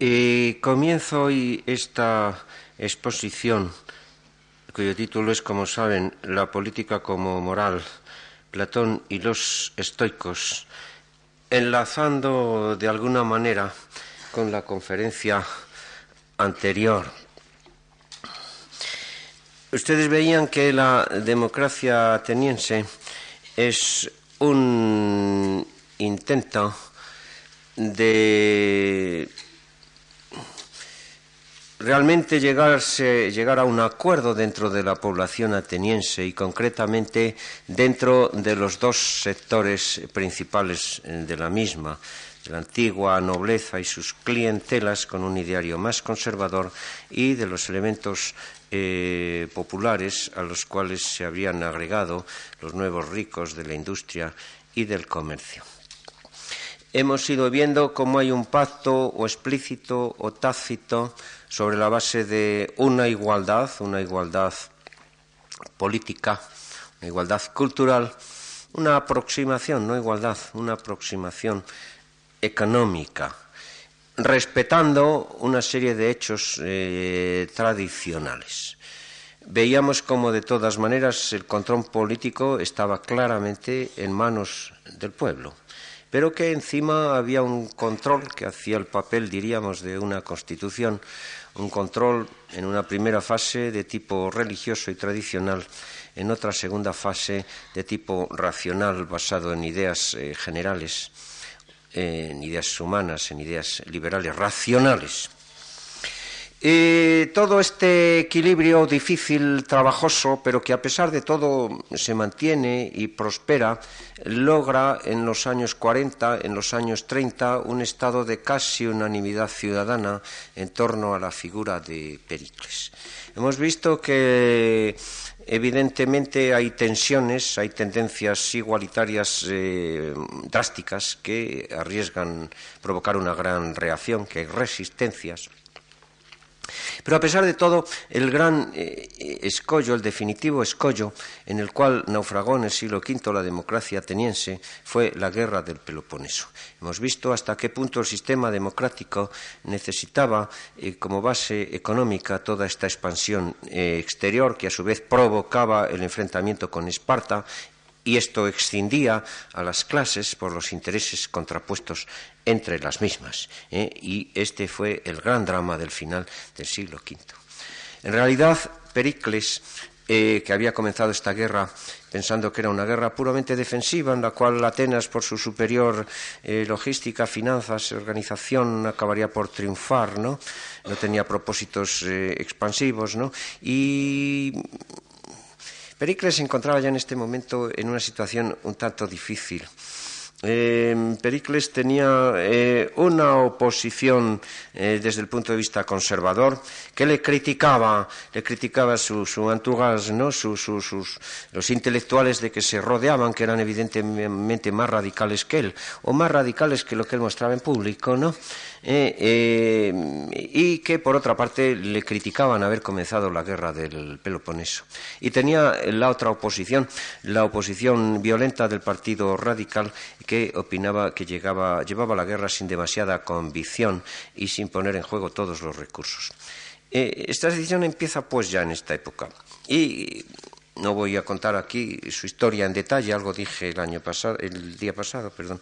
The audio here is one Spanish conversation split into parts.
Eh, comienzo hoy esta exposición, cuyo título es, como saben, La política como moral, Platón y los estoicos, enlazando de alguna manera con la conferencia anterior. Ustedes veían que la democracia ateniense es un intento de realmente llegarse, llegar a un acuerdo dentro de la población ateniense y concretamente dentro de los dos sectores principales de la misma, de la antigua nobleza y sus clientelas con un ideario más conservador y de los elementos eh, populares a los cuales se habrían agregado los nuevos ricos de la industria y del comercio hemos ido viendo cómo hay un pacto o explícito o tácito sobre la base de una igualdad, una igualdad política, una igualdad cultural, una aproximación, no igualdad, una aproximación económica, respetando una serie de hechos eh, tradicionales. Veíamos como de todas maneras el control político estaba claramente en manos del pueblo pero que encima había un control que hacía el papel, diríamos, de una constitución, un control en una primera fase de tipo religioso y tradicional, en otra segunda fase de tipo racional, basado en ideas eh, generales, en ideas humanas, en ideas liberales, racionales. Y todo este equilibrio difícil, trabajoso, pero que a pesar de todo se mantiene y prospera, logra en los años 40, en los años 30, un estado de casi unanimidad ciudadana en torno a la figura de Pericles. Hemos visto que evidentemente hay tensiones, hay tendencias igualitarias eh, drásticas que arriesgan provocar una gran reacción, que hay resistencias pero a pesar de todo, el gran eh, escollo, el definitivo escollo en el cual naufragó en el siglo V la democracia ateniense fue la guerra del Peloponeso. Hemos visto hasta qué punto el sistema democrático necesitaba eh, como base económica toda esta expansión eh, exterior que a su vez provocaba el enfrentamiento con Esparta y esto extendía a las clases por los intereses contrapuestos entre las mismas. ¿eh? Y este fue el gran drama del final del siglo V. En realidad, Pericles, eh, que había comenzado esta guerra pensando que era una guerra puramente defensiva, en la cual Atenas, por su superior eh, logística, finanzas, organización, acabaría por triunfar, ¿no? No tenía propósitos expansivos, ¿no? Y Pericles se encontraba ya en este momento en una situación un tanto difícil. Eh, Pericles tenía eh, una oposición eh, desde el punto de vista conservador que le criticaba, le criticaba su, su entourage, ¿no? los intelectuales de que se rodeaban, que eran evidentemente más radicales que él, o más radicales que lo que él mostraba en público, ¿no? Eh, y que por otra parte le criticaban haber comenzado la guerra del Peloponeso. Y tenía la otra oposición, la oposición violenta del Partido Radical, que opinaba que llegaba, llevaba la guerra sin demasiada convicción y sin poner en juego todos los recursos. Eh, esta decisión empieza pues ya en esta época. Y no voy a contar aquí su historia en detalle, algo dije el año pasado, el día pasado, perdón.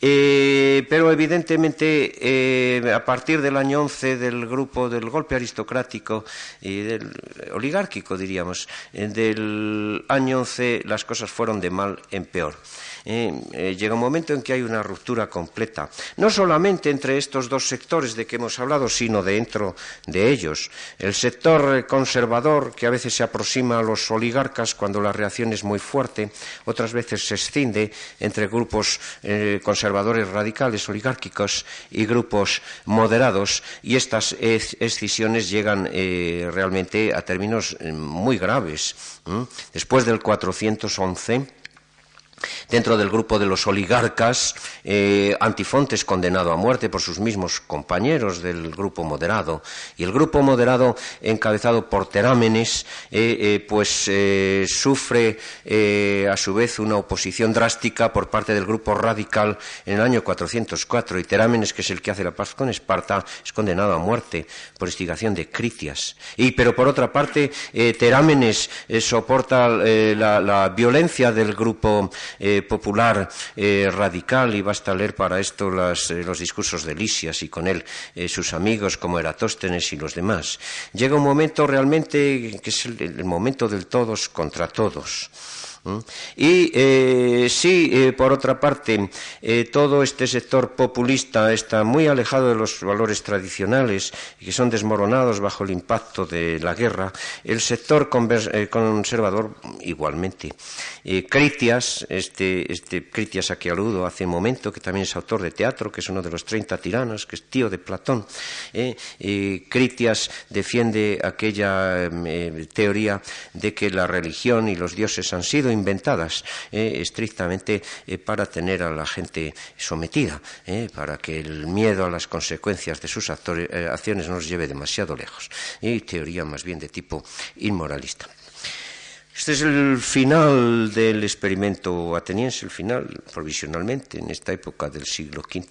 Eh, pero evidentemente eh, a partir del año 11 del grupo del golpe aristocrático y del oligárquico diríamos, del año 11 las cosas fueron de mal en peor. Eh, eh, llega un momento en que hay una ruptura completa, no solamente entre estos dos sectores de que hemos hablado, sino dentro de ellos. El sector conservador, que a veces se aproxima a los oligarcas cuando la reacción es muy fuerte, otras veces se escinde entre grupos eh, conservadores radicales, oligárquicos, y grupos moderados, y estas escisiones llegan realmente a términos muy graves. Después del 411, Dentro del grupo de los oligarcas, eh, Antifontes condenado a muerte por sus mismos compañeros del grupo moderado. Y el grupo moderado, encabezado por Terámenes, eh, eh, pues sufre a su vez una oposición drástica por parte del grupo radical en el año 404. Y Terámenes, que es el que hace la paz con Esparta, es condenado a muerte por instigación de Critias. Y, pero por otra parte, Terámenes soporta la, violencia del grupo eh, popular eh, radical y basta leer para esto eh, los discursos de Lisias y con él sus amigos como Eratóstenes y los demás. Llega un momento realmente que es el momento del todos contra todos. Y eh, sí, eh, por otra parte, eh, todo este sector populista está muy alejado de los valores tradicionales y que son desmoronados bajo el impacto de la guerra. El sector conservador igualmente. Critias, este, este Critias a que aludo hace un momento, que también es autor de teatro, que es uno de los 30 tiranos, que es tío de Platón. Critias defiende aquella teoría de que la religión y los dioses han sido inventadas eh, estrictamente eh, para tener a la gente sometida, eh, para que el miedo a las consecuencias de sus acciones no nos lleve demasiado lejos. Y teoría más bien de tipo inmoralista. Este es el final del experimento ateniense, el final provisionalmente en esta época del siglo V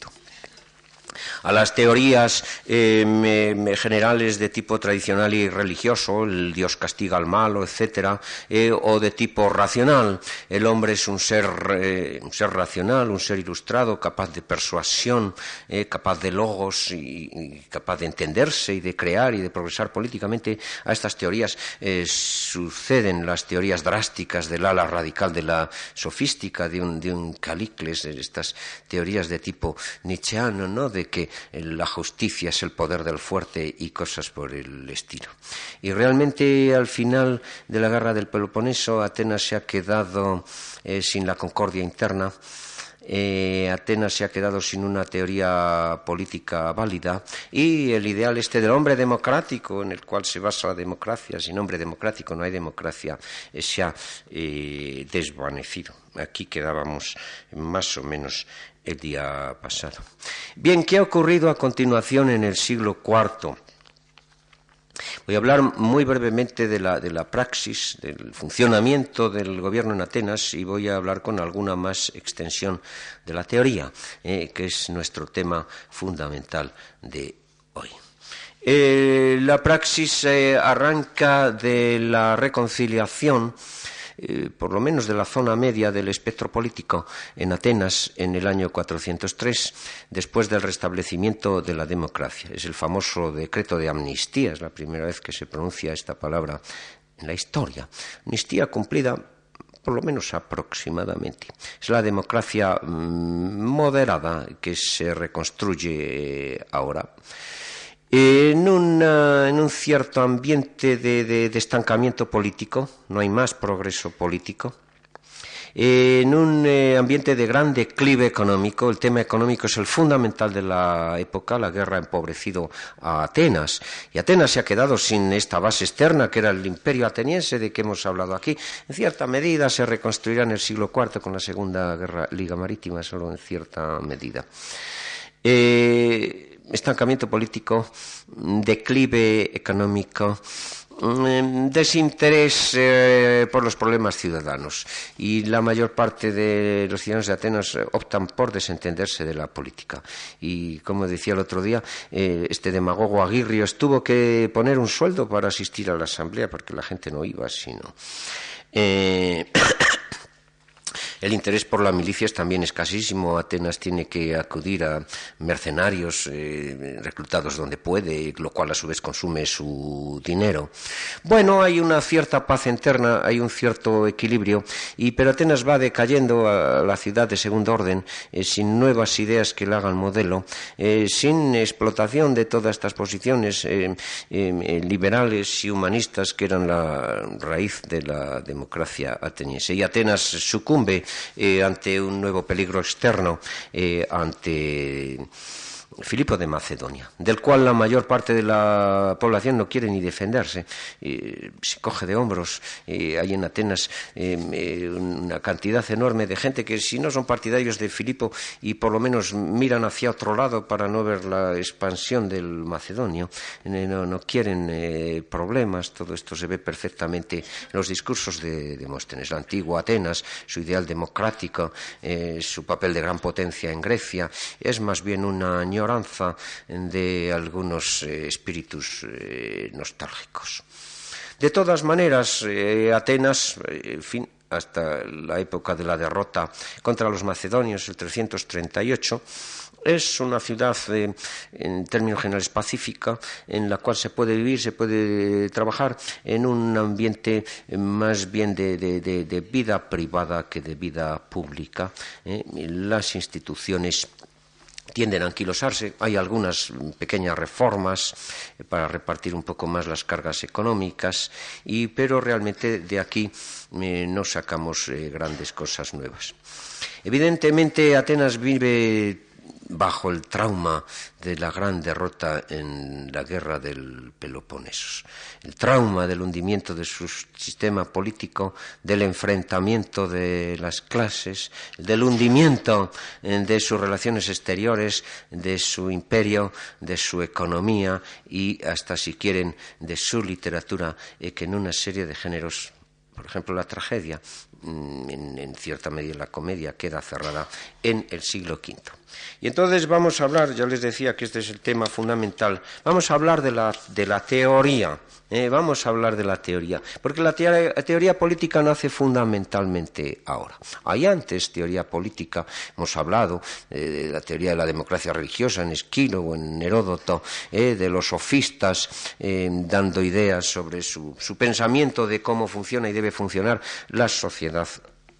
a las teorías eh, generales de tipo tradicional y religioso, el Dios castiga al malo, etcétera, eh, o de tipo racional, el hombre es un ser, eh, un ser racional, un ser ilustrado, capaz de persuasión, capaz de logos y, capaz de entenderse y de crear y de progresar políticamente. A estas teorías suceden las teorías drásticas del ala radical de la sofística, de un, de un Calicles, estas teorías de tipo nietzscheano, ¿no? de que la justicia es el poder del fuerte y cosas por el estilo. Y realmente al final de la guerra del Peloponeso Atenas se ha quedado eh, sin la concordia interna. Eh, Atenas se ha quedado sin una teoría política válida y el ideal este del hombre democrático en el cual se basa la democracia, sin hombre democrático no hay democracia, eh, se ha desvanecido. Aquí quedábamos más o menos el día pasado. Bien, ¿qué ha ocurrido a continuación en el siglo IV? Voy a hablar muy brevemente de la, praxis, del funcionamiento del gobierno en Atenas y voy a hablar con alguna más extensión de la teoría, eh, que es nuestro tema fundamental de hoy. Eh, la praxis eh, arranca de la reconciliación eh, por lo menos de la zona media del espectro político en Atenas en el año 403, después del restablecimiento de la democracia. Es el famoso decreto de amnistía, es la primera vez que se pronuncia esta palabra en la historia. Amnistía cumplida por lo menos aproximadamente. Es la democracia mm, moderada que se reconstruye ahora en, un cierto ambiente de, estancamiento político, no hay más progreso político, en un eh, ambiente de gran declive económico, el tema económico es el fundamental de la época, la guerra ha empobrecido a Atenas, y Atenas se ha quedado sin esta base externa que era el imperio ateniense de que hemos hablado aquí. En cierta medida se reconstruirá en el siglo IV con la Segunda Guerra Liga Marítima, solo en cierta medida. Eh, estancamiento político, declive económico, mm, desinterés eh, por los problemas ciudadanos y la mayor parte de los ciudadanos de Atenas optan por desentenderse de la política. Y como decía el otro día, eh, este demagogo Aguirrios tuvo que poner un sueldo para asistir a la asamblea porque la gente no iba, sino. Eh, El interés por la milicia es también escasísimo. Atenas tiene que acudir a mercenarios eh, reclutados donde puede, lo cual a su vez consume su dinero. Bueno, hay una cierta paz interna, hay un cierto equilibrio, y pero Atenas va decayendo a la ciudad de segundo orden, eh, sin nuevas ideas que le hagan modelo, eh, sin explotación de todas estas posiciones liberales y humanistas que eran la raíz de la democracia ateniense. Y Atenas sucumbe eh, ante un nuevo peligro externo, eh, ante Filipo de Macedonia, del cual la mayor parte de la población no quiere ni defenderse. se coge de hombros. hay en Atenas eh, una cantidad enorme de gente que si no son partidarios de Filipo y por lo menos miran hacia otro lado para no ver la expansión del macedonio, eh, no, quieren eh, problemas. Todo esto se ve perfectamente en los discursos de Demóstenes. La antigua Atenas, su ideal democrático, su papel de gran potencia en Grecia, es más bien una de algunos eh, espíritus eh, nostálgicos. De todas maneras, eh, Atenas, en fin, hasta la época de la derrota contra los macedonios, el 338, es una ciudad en términos generales pacífica en la cual se puede vivir, se puede trabajar en un ambiente más bien de, vida privada que de vida pública. Las instituciones tienden a anquilosarse. Hay algunas pequeñas reformas eh, para repartir un poco más las cargas económicas, y, pero realmente de aquí eh, no sacamos eh, grandes cosas nuevas. Evidentemente, Atenas vive bajo el trauma de la gran derrota en la guerra del Peloponeso, el trauma del hundimiento de su sistema político, del enfrentamiento de las clases, del hundimiento eh, de sus relaciones exteriores, de su imperio, de su economía y hasta si quieren de su literatura, eh, que en una serie de géneros por ejemplo, la tragedia, mm, en, cierta medida la comedia, queda cerrada en el siglo V. Y entonces vamos a hablar, ya les decía que este es el tema fundamental, vamos a hablar de la, de la teoría, ¿eh? vamos a hablar de la teoría, porque la teoría, política nace fundamentalmente ahora. Hay antes teoría política, hemos hablado eh, de la teoría de la democracia religiosa en Esquilo o en Heródoto, ¿eh? de los sofistas dando ideas sobre su pensamiento de cómo funciona y debe funcionar la sociedad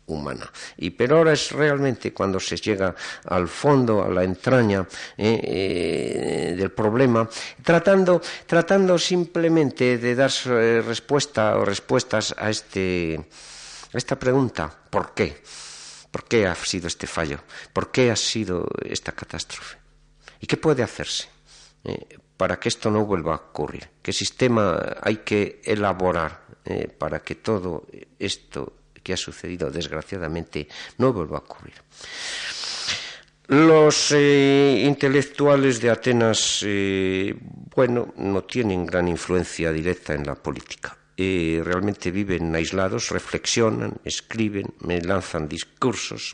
humana. Y pero ahora es realmente cuando se llega al fondo, a la entraña eh, eh, del problema, tratando, tratando simplemente de dar eh, respuesta o respuestas a, este, a esta pregunta, ¿por qué? ¿Por qué ha sido este fallo? ¿Por qué ha sido esta catástrofe? ¿Y qué puede hacerse para que esto no vuelva a ocurrir? ¿Qué sistema hay que elaborar para que todo esto que ha sucedido desgraciadamente no vuelva a ocurrir. Los eh, intelectuales de Atenas, eh, bueno, no tienen gran influencia directa en la política. Eh, realmente viven aislados, reflexionan, escriben, lanzan discursos.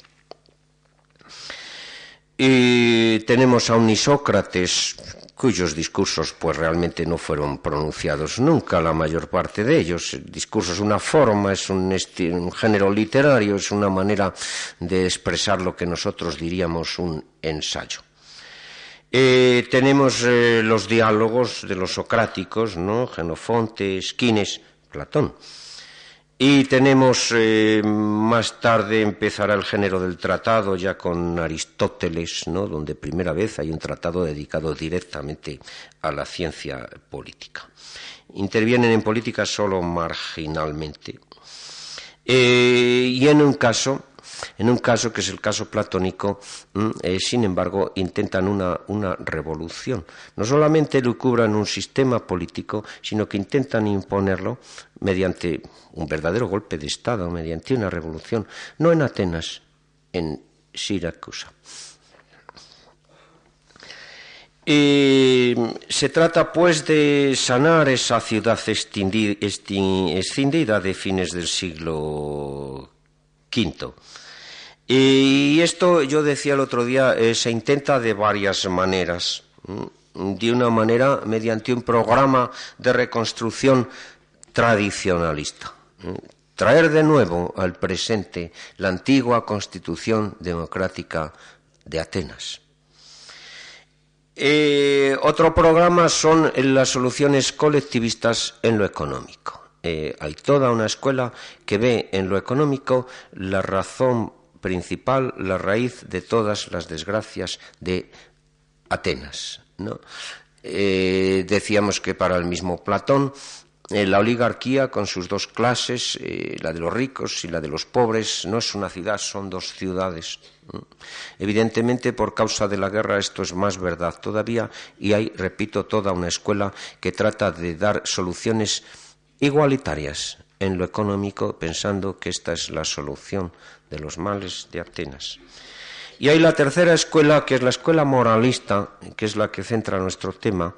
Tenemos a un Isócrates cuyos discursos pues realmente no fueron pronunciados nunca, la mayor parte de ellos. El discurso es una forma, es un, género literario, es una manera de expresar lo que nosotros diríamos un ensayo. Eh, tenemos eh, los diálogos de los socráticos, ¿no? Genofonte, Esquines, Platón. Y tenemos eh, más tarde empezará el género del tratado ya con Aristóteles, ¿no? donde primera vez hay un tratado dedicado directamente a la ciencia política. Intervienen en política solo marginalmente. Eh, y en un caso en un caso que es el caso platónico, mm, eh, sin embargo, intentan una, una, revolución. No solamente lucubran un sistema político, sino que intentan imponerlo mediante un verdadero golpe de Estado, mediante una revolución, no en Atenas, en Siracusa. se trata pues de sanar esa ciudad escindida de fines del siglo V. Y esto, yo decía el otro día, eh, se intenta de varias maneras. De una manera, mediante un programa de reconstrucción tradicionalista. Traer de nuevo al presente la antigua constitución democrática de Atenas. Eh, otro programa son las soluciones colectivistas en lo económico. Eh, hay toda una escuela que ve en lo económico la razón principal, la raíz de todas las desgracias de Atenas. ¿no? Eh, decíamos que para el mismo Platón eh, la oligarquía con sus dos clases, eh, la de los ricos y la de los pobres, no es una ciudad, son dos ciudades. Evidentemente, por causa de la guerra, esto es más verdad todavía y hay, repito, toda una escuela que trata de dar soluciones igualitarias en lo económico, pensando que esta es la solución de los males de Atenas. Y hay la tercera escuela, que es la escuela moralista, que es la que centra nuestro tema,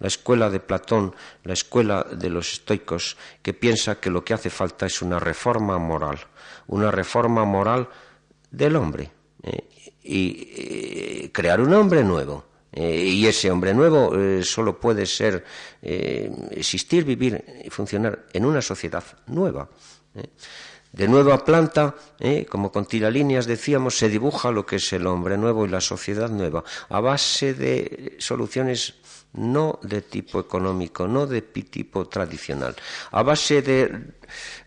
la escuela de Platón, la escuela de los estoicos, que piensa que lo que hace falta es una reforma moral, una reforma moral del hombre, eh, y eh, crear un hombre nuevo. Eh, y ese hombre nuevo solo puede ser existir, vivir y funcionar en una sociedad nueva de nueva planta, ¿eh? como con tiralíneas decíamos, se dibuja lo que es el hombre nuevo y la sociedad nueva, a base de soluciones no de tipo económico, no de tipo tradicional, a base de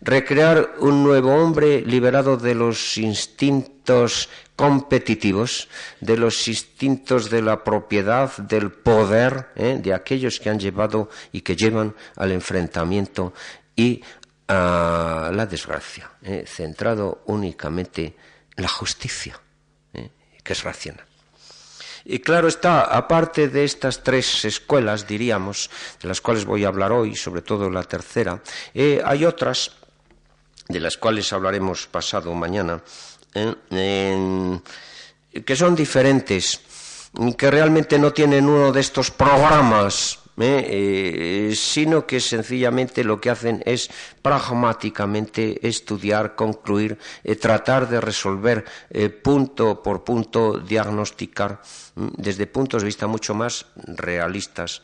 recrear un nuevo hombre liberado de los instintos competitivos, de los instintos de la propiedad, del poder, ¿eh? de aquellos que han llevado y que llevan al enfrentamiento y a la desgracia, eh, centrado únicamente en la justicia, eh, que es racional. Y claro está, aparte de estas tres escuelas, diríamos, de las cuales voy a hablar hoy, sobre todo la tercera, eh, hay otras de las cuales hablaremos pasado mañana, que son diferentes, que realmente no tienen uno de estos programas ¿eh? Eh, sino que sencillamente lo que hacen es pragmáticamente estudiar, concluir, eh, tratar de resolver punto por punto, diagnosticar desde puntos de vista mucho más realistas.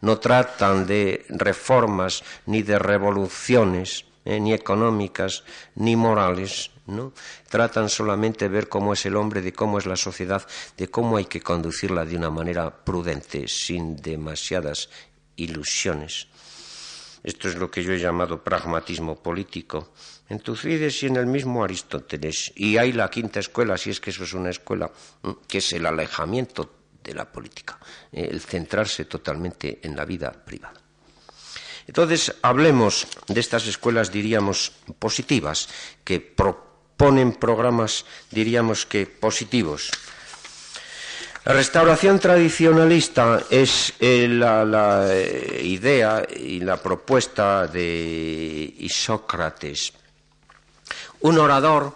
No tratan de reformas ni de revoluciones, ni económicas ni morales, ¿no? Tratan solamente de ver cómo es el hombre, de cómo es la sociedad, de cómo hay que conducirla de una manera prudente, sin demasiadas ilusiones. Esto es lo que yo he llamado pragmatismo político. En Tucídides y en el mismo Aristóteles. Y hay la quinta escuela, si es que eso es una escuela, que es el alejamiento de la política, el centrarse totalmente en la vida privada. Entonces, hablemos de estas escuelas, diríamos, positivas, que proponen programas, diríamos que positivos. La restauración tradicionalista es eh, la, eh, idea y la propuesta de Isócrates, un orador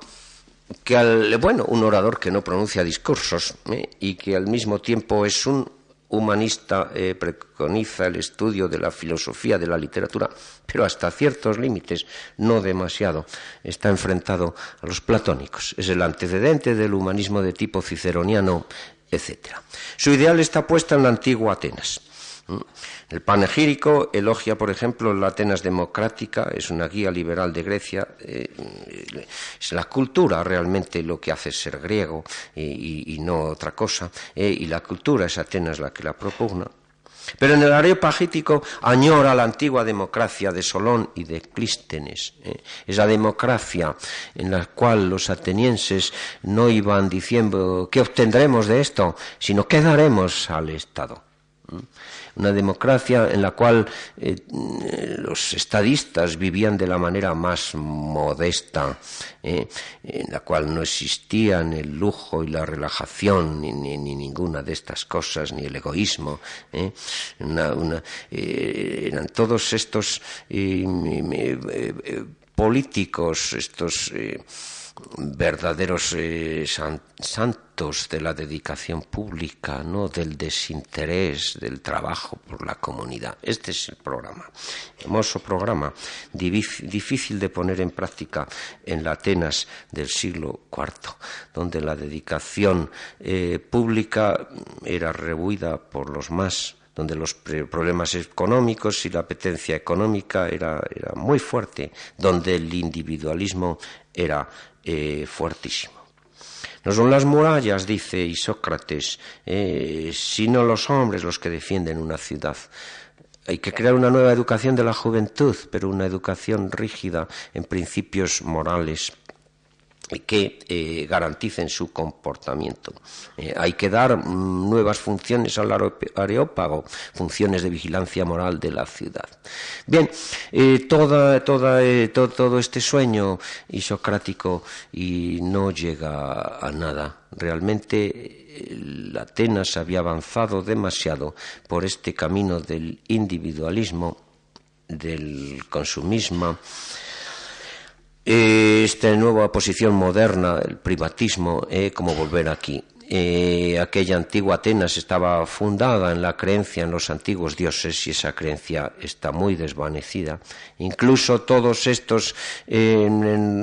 que al, bueno, un orador que no pronuncia discursos ¿eh? y que al mismo tiempo es un humanista eh, preconiza el estudio de la filosofía de la literatura, pero hasta ciertos límites, no demasiado. Está enfrentado a los platónicos. Es el antecedente del humanismo de tipo ciceroniano, etc. Su ideal está puesta en la antigua Atenas. El panegírico elogia, por ejemplo, la Atenas democrática, es una guía liberal de Grecia, eh, es la cultura realmente lo que hace ser griego y, no otra cosa, eh, y la cultura es Atenas la que la propugna. Pero en el areopagítico añora la antigua democracia de Solón y de Clístenes, eh, esa democracia en la cual los atenienses no iban diciendo qué obtendremos de esto, sino qué daremos al Estado una democracia en la cual eh, los estadistas vivían de la manera más modesta, eh, en la cual no existían el lujo y la relajación, ni, ninguna de estas cosas, ni el egoísmo. Eh, eran todos estos políticos, estos verdaderos eh, santos de la dedicación pública, no del desinterés, del trabajo por la comunidad. Este es el programa, hermoso programa, difícil de poner en práctica en la Atenas del siglo IV, donde la dedicación eh, pública era rehuida por los más donde los problemas económicos y la apetencia económica era, era muy fuerte, donde el individualismo era eh, fuertísimo. No son las murallas, dice Isócrates, eh, sino los hombres los que defienden una ciudad. Hay que crear una nueva educación de la juventud, pero una educación rígida en principios morales. Que eh, garanticen su comportamiento. Eh, hay que dar mm, nuevas funciones al areópago, funciones de vigilancia moral de la ciudad. Bien, eh, toda, todo este sueño isocrático y no llega a nada. Realmente Atenas había avanzado demasiado por este camino del individualismo, del consumismo, esta nueva posición moderna, el privatismo, é como volver aquí. Eh, aquella antigua Atenas estaba fundada en la creencia en los antiguos dioses y esa creencia está muy desvanecida. Incluso todos estos eh,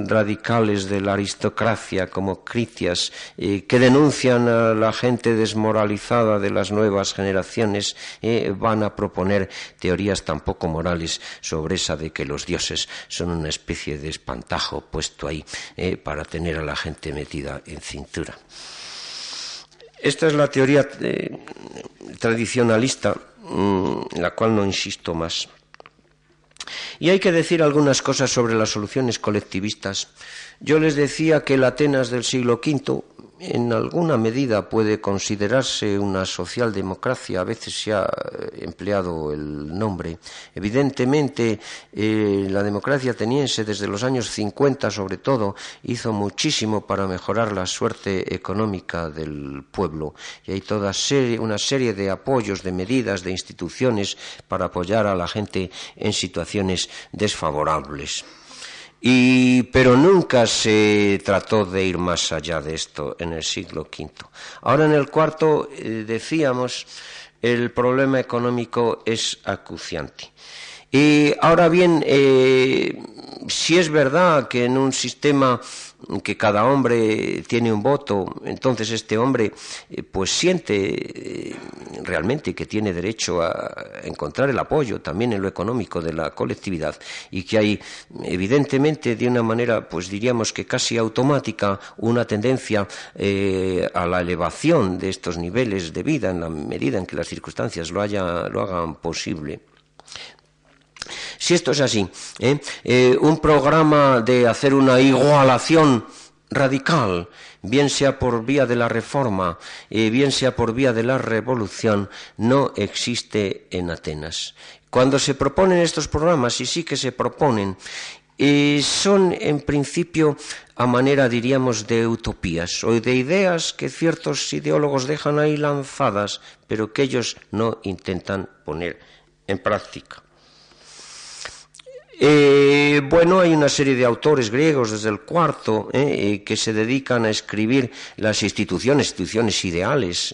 radicales de la aristocracia como Critias eh, que denuncian a la gente desmoralizada de las nuevas generaciones van a proponer teorías tan poco morales sobre esa de que los dioses son una especie de espantajo puesto ahí para tener a la gente metida en cintura. Esta es la teoría eh, tradicionalista, mm, en la cual no insisto más. Y hay que decir algunas cosas sobre las soluciones colectivistas. Yo les decía que el Atenas del siglo V en alguna medida puede considerarse una socialdemocracia, a veces se ha eh, empleado el nombre. Evidentemente, eh, la democracia ateniense desde los años 50 sobre todo hizo muchísimo para mejorar la suerte económica del pueblo y hay toda una serie de apoyos, de medidas, de instituciones para apoyar a la gente en situaciones desfavorables pero nunca se trató de ir más allá de esto en el siglo V. Ahora en el cuarto eh, decíamos el problema económico es acuciante. Y ahora bien, eh, si es verdad que en un sistema que cada hombre tiene un voto, entonces este hombre eh, pues siente eh, realmente que tiene derecho a encontrar el apoyo también en lo económico de la colectividad y que hay evidentemente de una manera pues diríamos que casi automática una tendencia eh, a la elevación de estos niveles de vida en la medida en que las circunstancias lo, lo hagan posible. Si esto es así, ¿eh? Eh, un programa de hacer una igualación radical, bien sea por vía de la reforma, eh, bien sea por vía de la revolución, no existe en Atenas. Cuando se proponen estos programas, y sí que se proponen, son en principio a manera, diríamos, de utopías o de ideas que ciertos ideólogos dejan ahí lanzadas, pero que ellos no intentan poner en práctica. Eh, bueno, hay una serie de autores griegos desde el cuarto eh, eh, que se dedican a escribir las instituciones, instituciones ideales,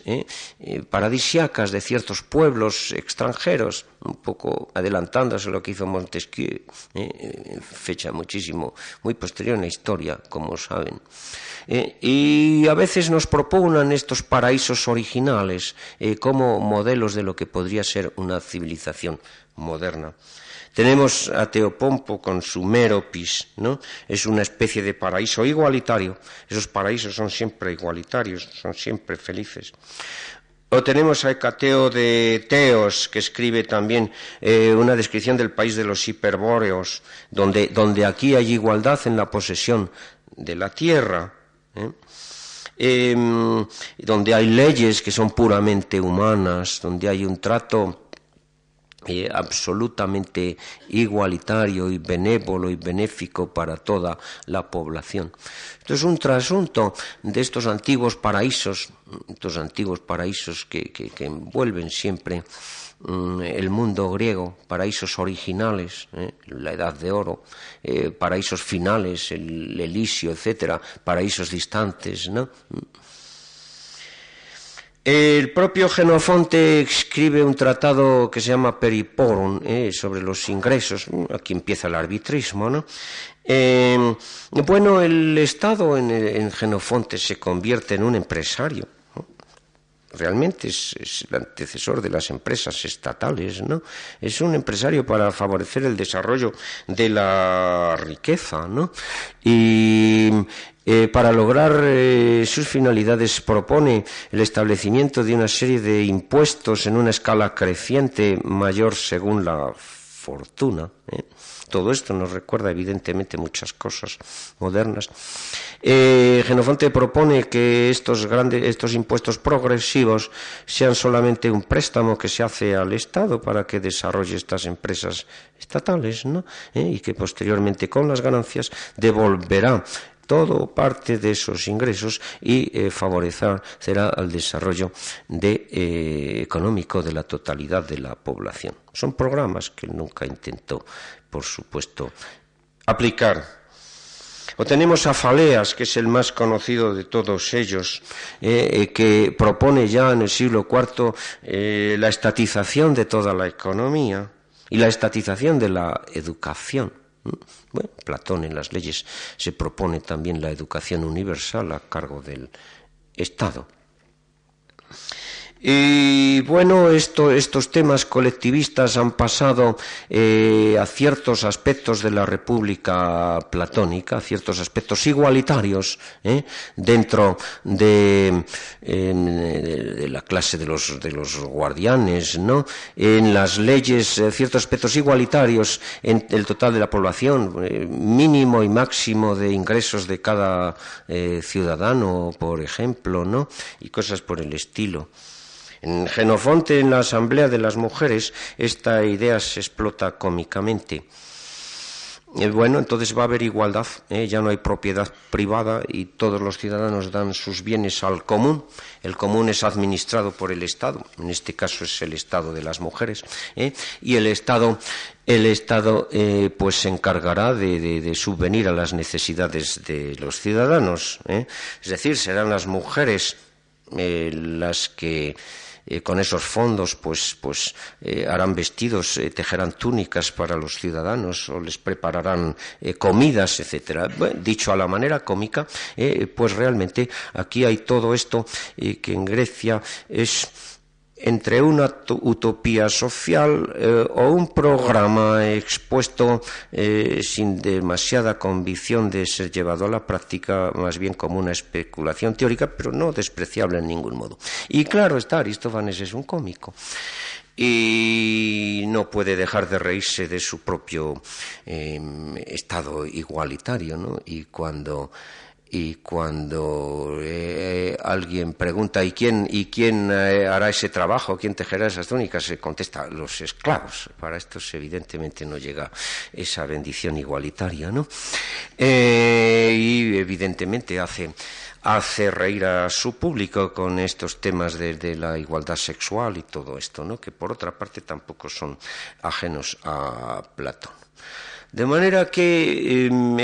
paradisiacas de ciertos pueblos extranjeros, un poco adelantándose a lo que hizo Montesquieu, fecha muchísimo, muy posterior en la historia, como saben. y a veces nos proponen estos paraísos originales como modelos de lo que podría ser una civilización moderna. Tenemos a Teopompo con su Méropis, ¿no? Es una especie de paraíso igualitario. Esos paraísos son siempre igualitarios, son siempre felices. O tenemos a Hecateo de Teos, que escribe también eh, una descripción del país de los hiperbóreos, donde, donde, aquí hay igualdad en la posesión de la tierra. ¿eh? Em, donde hay leyes que son puramente humanas, donde hay un trato absolutamente igualitario y benévolo y benéfico para toda la población. Esto es un trasunto de estos antiguos paraísos, estos antiguos paraísos que, envuelven siempre mm, el mundo griego, paraísos originales, eh, la Edad de Oro, eh, paraísos finales, el Elisio, etcétera, paraísos distantes, ¿no? El propio Genofonte escribe un tratado que se llama Periporum eh, sobre los ingresos. Aquí empieza el arbitrismo, ¿no? Em, bueno, el Estado en, Genofonte se convierte en un empresario. Realmente es, el antecesor de las empresas estatales, ¿no? Es un empresario para favorecer el desarrollo de la riqueza, ¿no? Y eh, para lograr eh, sus finalidades propone el establecimiento de una serie de impuestos en una escala creciente mayor según la fortuna. ¿eh? Todo esto nos recuerda evidentemente muchas cosas modernas. Eh, Genofonte propone que estos grandes, estos impuestos progresivos sean solamente un préstamo que se hace al Estado para que desarrolle estas empresas estatales, ¿no? ¿Eh? y que posteriormente con las ganancias devolverá todo parte de esos ingresos y eh, favorecer el desarrollo eh, económico de la totalidad de la población. Son programas que nunca intentó, por supuesto, aplicar. O tenemos a Faleas, que es el más conocido de todos ellos, eh, que propone ya en el siglo IV la estatización de toda la economía y la estatización de la educación. Bueno, Platón en las leyes se propone también la educación universal a cargo del Estado. Y bueno, estos temas colectivistas han pasado eh, a ciertos aspectos de la República platónica, ciertos aspectos igualitarios eh, dentro de, la clase de los, de los guardianes, ¿no? En las leyes, eh, ciertos aspectos igualitarios en el total de la población, mínimo y máximo de ingresos de cada ciudadano, por ejemplo, ¿no? Y cosas por el estilo. En Genofonte, en la Asamblea de las Mujeres, esta idea se explota cómicamente. Eh, bueno, entonces va a haber igualdad, ¿eh? ya no hay propiedad privada y todos los ciudadanos dan sus bienes al común. El común es administrado por el Estado, en este caso es el Estado de las mujeres, ¿eh? y el Estado, el Estado pues se encargará de, subvenir a las necesidades de los ciudadanos. Es decir, serán las mujeres las que eh, con esos fondos pues, pues eh, harán vestidos, eh, tejerán túnicas para los ciudadanos o les prepararán comidas, etcétera. dicho a la manera cómica, pues realmente aquí hay todo esto que en Grecia es entre una utopía social eh, o un programa expuesto eh, sin demasiada convicción de ser llevado a la práctica, más bien como una especulación teórica, pero no despreciable en ningún modo. Y claro está, Aristófanes es un cómico y no puede dejar de reírse de su propio eh, estado igualitario, ¿no? Y cuando y cuando eh, alguien pregunta ¿y quién, y quién eh, hará ese trabajo? ¿Quién tejerá esas túnicas? Se contesta los esclavos. Para estos evidentemente no llega esa bendición igualitaria, ¿no? Eh, y evidentemente hace hace reír a su público con estos temas de, la igualdad sexual y todo esto, ¿no? que por otra parte tampoco son ajenos a Platón. De manera que em,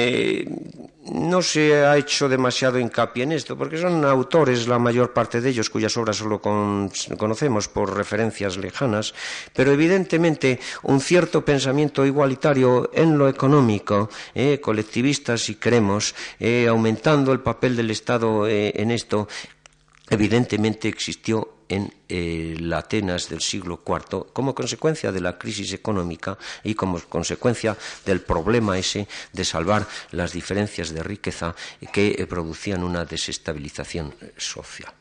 no se ha hecho demasiado hincapié en esto, porque son autores, la mayor parte de ellos, cuyas obras solo conocemos por referencias lejanas, pero evidentemente un cierto pensamiento igualitario en lo económico, eh, colectivista si queremos, eh, aumentando el papel del Estado eh, en esto, evidentemente existió en eh, la Atenas del siglo IV como consecuencia de la crisis económica y como consecuencia del problema ese de salvar las diferencias de riqueza que eh, producían una desestabilización eh, social.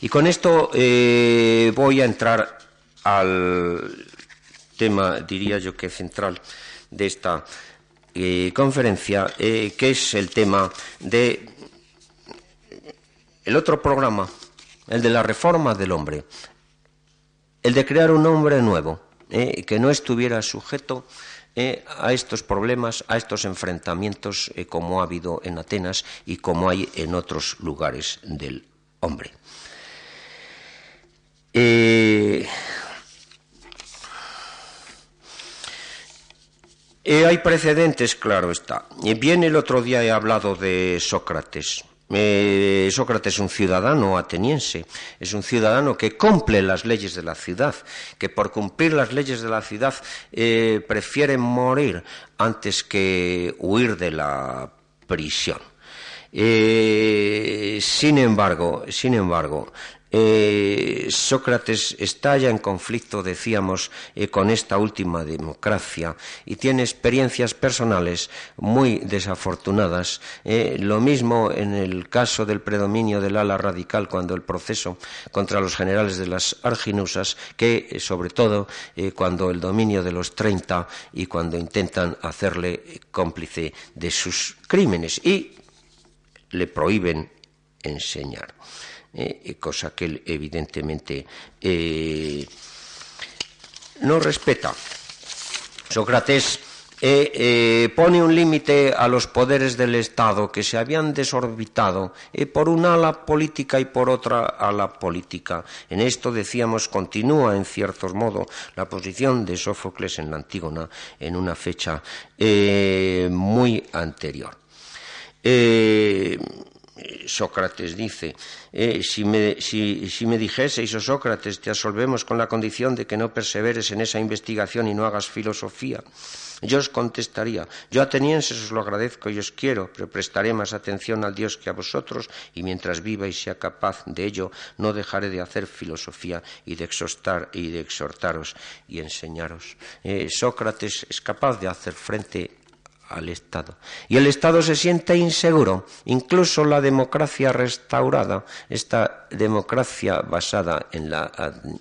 Y con esto voy a entrar al tema, diría yo que central de esta conferencia, que es el tema de el otro programa, el de la reforma del hombre, el de crear un hombre nuevo, eh, que no estuviera sujeto eh, a estos problemas, a estos enfrentamientos eh, como ha habido en Atenas y como hay en otros lugares del hombre. hay precedentes, claro está. Bien, el otro día he hablado de Sócrates. Eh, Sócrates es un ciudadano ateniense, es un ciudadano que cumple las leyes de la ciudad, que por cumplir las leyes de la ciudad eh, prefiere morir antes que huir de la prisión. Eh, sin embargo, sin embargo, eh, Sócrates estalla en conflicto, decíamos, eh, con esta última democracia y tiene experiencias personales muy desafortunadas. Eh, lo mismo en el caso del predominio del ala radical cuando el proceso contra los generales de las Arginusas, que sobre todo cuando el dominio de los 30 y cuando intentan hacerle cómplice de sus crímenes y le prohíben enseñar. Eh, cosa que él evidentemente eh, no respeta. Sócrates eh, pone un límite a los poderes del Estado que se habían desorbitado por una ala política y por otra ala política. En esto, decíamos, continúa en cierto modo la posición de Sófocles en la Antígona en una fecha muy anterior. Sócrates dice, eh, si, me, si, si, me, dijeseis, oh Sócrates, te absolvemos con la condición de que no perseveres en esa investigación y no hagas filosofía, yo os contestaría, yo atenienses os lo agradezco y os quiero, pero prestaré más atención al Dios que a vosotros, y mientras viva y sea capaz de ello, no dejaré de hacer filosofía y de exhortar y de exhortaros y enseñaros. Eh, Sócrates es capaz de hacer frente al Estado. Y el Estado se siente inseguro. Incluso la democracia restaurada, esta democracia basada en la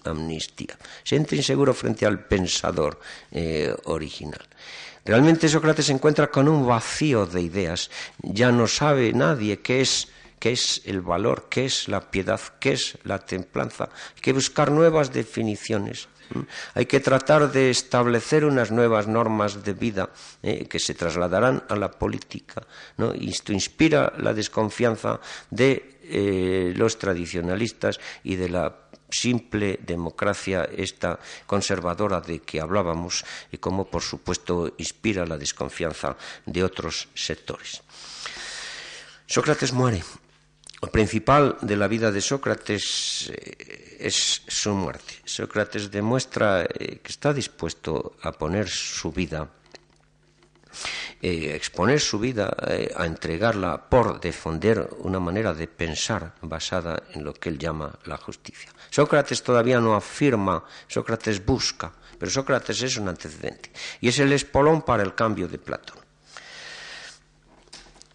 amnistía, se siente inseguro frente al pensador eh, original. Realmente Sócrates se encuentra con un vacío de ideas. Ya no sabe nadie qué es qué es el valor, qué es la piedad, qué es la templanza. Hay que buscar nuevas definiciones. Hay que tratar de establecer unas nuevas normas de vida eh, que se trasladarán a la política. Y esto inspira la desconfianza de eh, los tradicionalistas y de la simple democracia esta conservadora de que hablábamos y como por supuesto inspira la desconfianza de otros sectores. Sócrates muere principal de la vida de Sócrates eh, es su muerte. Sócrates demuestra eh, que está dispuesto a poner su vida, eh, exponer su vida, a entregarla por defender una manera de pensar basada en lo que él llama la justicia. Sócrates todavía no afirma, Sócrates busca, pero Sócrates es un antecedente y es el espolón para el cambio de Platón.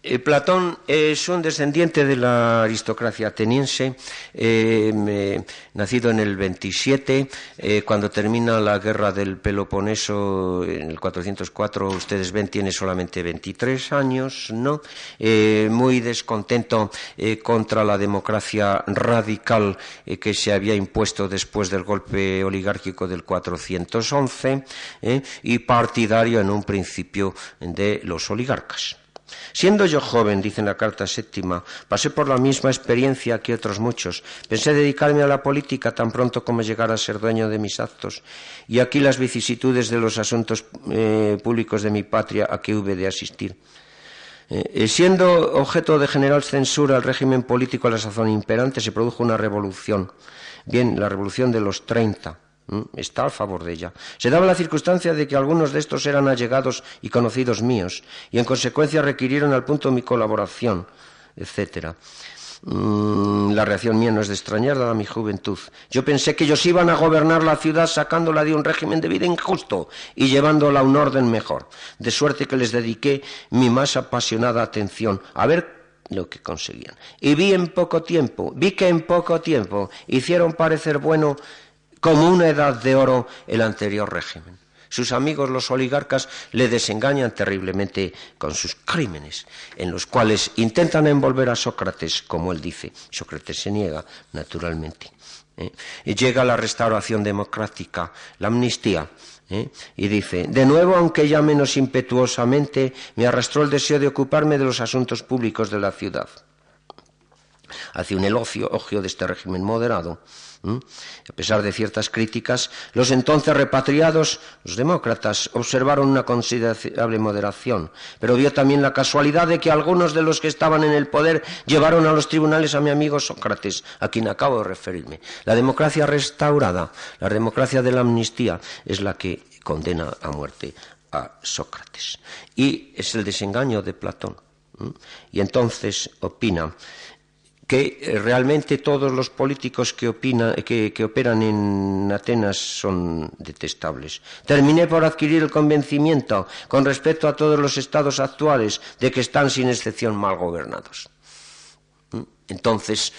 Eh, Platón es un descendiente de la aristocracia ateniense, eh, nacido en el 27, eh, cuando termina la guerra del Peloponeso en el 404, ustedes ven, tiene solamente 23 años, ¿no? muy descontento contra la democracia radical que se había impuesto después del golpe oligárquico del 411 y partidario en un principio de los oligarcas. Siendo yo joven, dice en la carta séptima, pasé por la misma experiencia que otros muchos. Pensé dedicarme a la política tan pronto como llegara a ser dueño de mis actos. Y aquí las vicisitudes de los asuntos eh, públicos de mi patria a que hube de asistir. Eh, siendo objeto de general censura el régimen político a la sazón imperante, se produjo una revolución. Bien, la revolución de los treinta está a favor de ella. Se daba la circunstancia de que algunos de estos eran allegados y conocidos míos, y en consecuencia requirieron al punto mi colaboración, etc. Mm, la reacción mía no es de extrañar, dada mi juventud. Yo pensé que ellos iban a gobernar la ciudad sacándola de un régimen de vida injusto y llevándola a un orden mejor, de suerte que les dediqué mi más apasionada atención a ver lo que conseguían. Y vi en poco tiempo, vi que en poco tiempo hicieron parecer bueno como una edad de oro el anterior régimen. Sus amigos los oligarcas le desengañan terriblemente con sus crímenes, en los cuales intentan envolver a Sócrates, como él dice. Sócrates se niega, naturalmente. ¿eh? Y llega la restauración democrática, la amnistía, ¿eh? y dice, de nuevo, aunque ya menos impetuosamente, me arrastró el deseo de ocuparme de los asuntos públicos de la ciudad. Hace un elogio de este régimen moderado a pesar de ciertas críticas, los entonces repatriados, los demócratas, observaron una considerable moderación, pero vio también la casualidad de que algunos de los que estaban en el poder llevaron a los tribunales a mi amigo Sócrates, a quien acabo de referirme. La democracia restaurada, la democracia de la amnistía, es la que condena a muerte a Sócrates. Y es el desengaño de Platón. Y entonces opina que eh, realmente todos los políticos que, que, operan en Atenas son detestables. Terminé por adquirir el convencimiento, con respecto a todos los estados actuales, de que están sin excepción mal gobernados. ¿Mm? Entonces,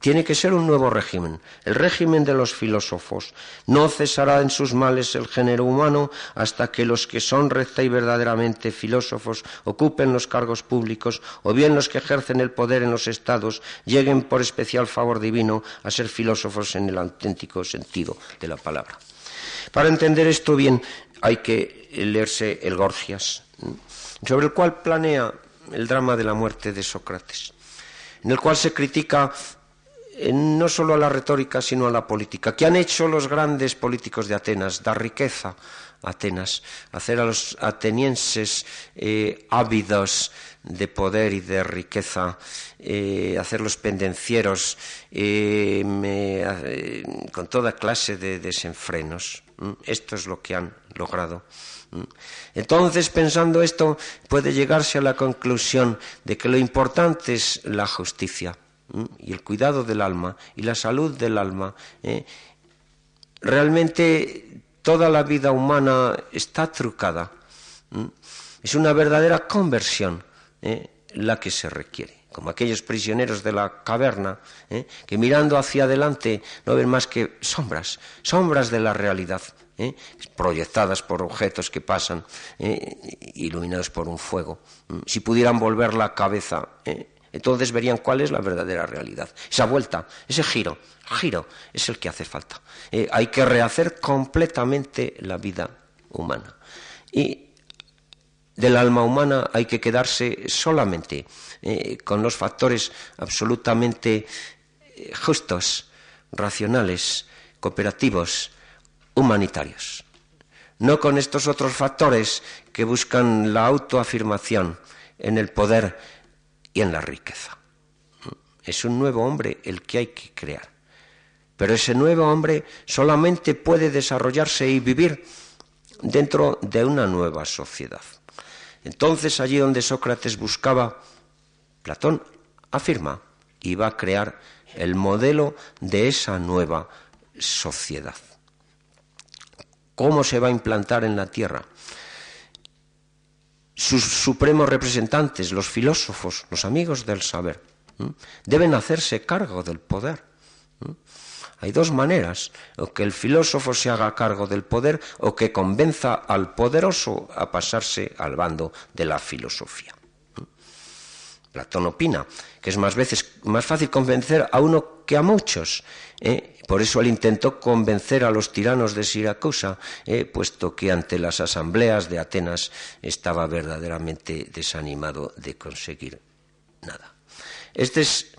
tiene que ser un nuevo régimen, el régimen de los filósofos. No cesará en sus males el género humano hasta que los que son recta y verdaderamente filósofos ocupen los cargos públicos o bien los que ejercen el poder en los estados lleguen por especial favor divino a ser filósofos en el auténtico sentido de la palabra. Para entender esto bien hay que leerse el Gorgias, sobre el cual planea el drama de la muerte de Sócrates, en el cual se critica no solo a la retórica, sino a la política. ¿Qué han hecho los grandes políticos de Atenas? Dar riqueza a Atenas, hacer a los atenienses eh, ávidos de poder y de riqueza, eh, hacerlos pendencieros eh, con toda clase de desenfrenos. Esto es lo que han logrado. Entonces, pensando esto, puede llegarse a la conclusión de que lo importante es la justicia y el cuidado del alma y la salud del alma, ¿eh? realmente toda la vida humana está trucada. Es una verdadera conversión ¿eh? la que se requiere como aquellos prisioneros de la caverna, ¿eh? que mirando hacia adelante no ven más que sombras, sombras de la realidad, proyectadas por objetos que pasan, iluminados por un fuego. Si pudieran volver la cabeza, entonces verían cuál es la verdadera realidad. Esa vuelta, ese giro, giro es el que hace falta. Eh, hay que rehacer completamente la vida humana. Y del alma humana hay que quedarse solamente eh, con los factores absolutamente eh, justos, racionales, cooperativos, humanitarios. No con estos otros factores que buscan la autoafirmación en el poder y en la riqueza. Es un nuevo hombre el que hay que crear. Pero ese nuevo hombre solamente puede desarrollarse y vivir dentro de una nueva sociedad. Entonces allí donde Sócrates buscaba, Platón afirma, va a crear el modelo de esa nueva sociedad. ¿Cómo se va a implantar en la Tierra? Sus supremos representantes, los filósofos, los amigos del saber, deben hacerse cargo del poder. Hay dos maneras, o que el filósofo se haga cargo del poder o que convenza al poderoso a pasarse al bando de la filosofía. Platón opina que es más veces más fácil convencer a uno que a muchos. ¿Eh? Por eso él intentó convencer a los tiranos de Siracusa, ¿eh? puesto que ante las asambleas de Atenas estaba verdaderamente desanimado de conseguir nada. Esta es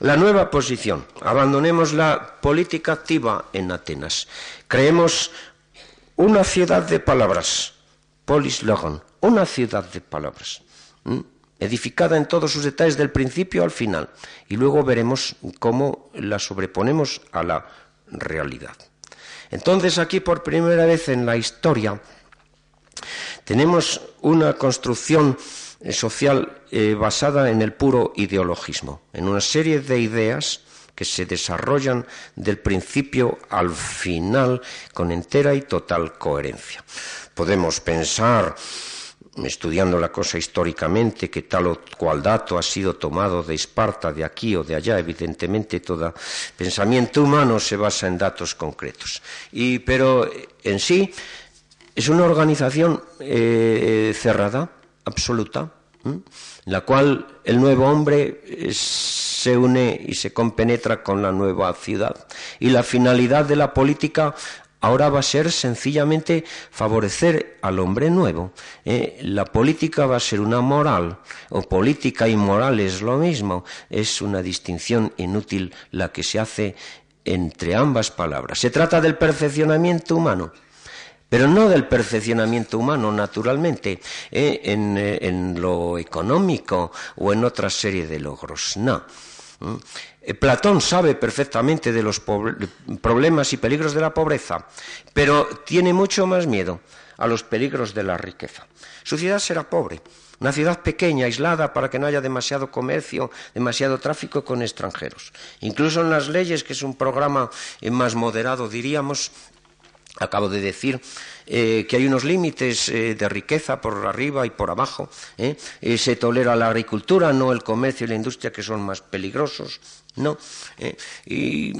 la nueva posición. Abandonemos la política activa en Atenas. Creemos una ciudad de palabras, polis logon, una ciudad de palabras edificada en todos sus detalles del principio al final. Y luego veremos cómo la sobreponemos a la realidad. Entonces aquí por primera vez en la historia tenemos una construcción eh, social eh, basada en el puro ideologismo, en una serie de ideas que se desarrollan del principio al final con entera y total coherencia. Podemos pensar estudiando la cosa históricamente, que tal o cual dato ha sido tomado de Esparta, de aquí o de allá, evidentemente todo pensamiento humano se basa en datos concretos. Y, pero en sí es una organización eh, cerrada, absoluta, en la cual el nuevo hombre eh, se une y se compenetra con la nueva ciudad. Y la finalidad de la política ahora va a ser sencillamente favorecer al hombre nuevo. ¿eh? la política va a ser una moral, o política y moral es lo mismo, es una distinción inútil la que se hace entre ambas palabras. Se trata del perfeccionamiento humano, pero no del perfeccionamiento humano, naturalmente, ¿eh? en, eh, en, lo económico o en otra serie de logros. No. Eh, Platón sabe perfectamente de los problemas y peligros de la pobreza, pero tiene mucho más miedo a los peligros de la riqueza. Su ciudad será pobre, Una ciudad pequeña, aislada, para que no haya demasiado comercio, demasiado tráfico con extranjeros. Incluso en las leyes, que es un programa eh, más moderado, diríamos, acabo de decir, eh, que hay unos límites eh, de riqueza por arriba y por abajo. se tolera la agricultura, no el comercio y la industria, que son más peligrosos. No. y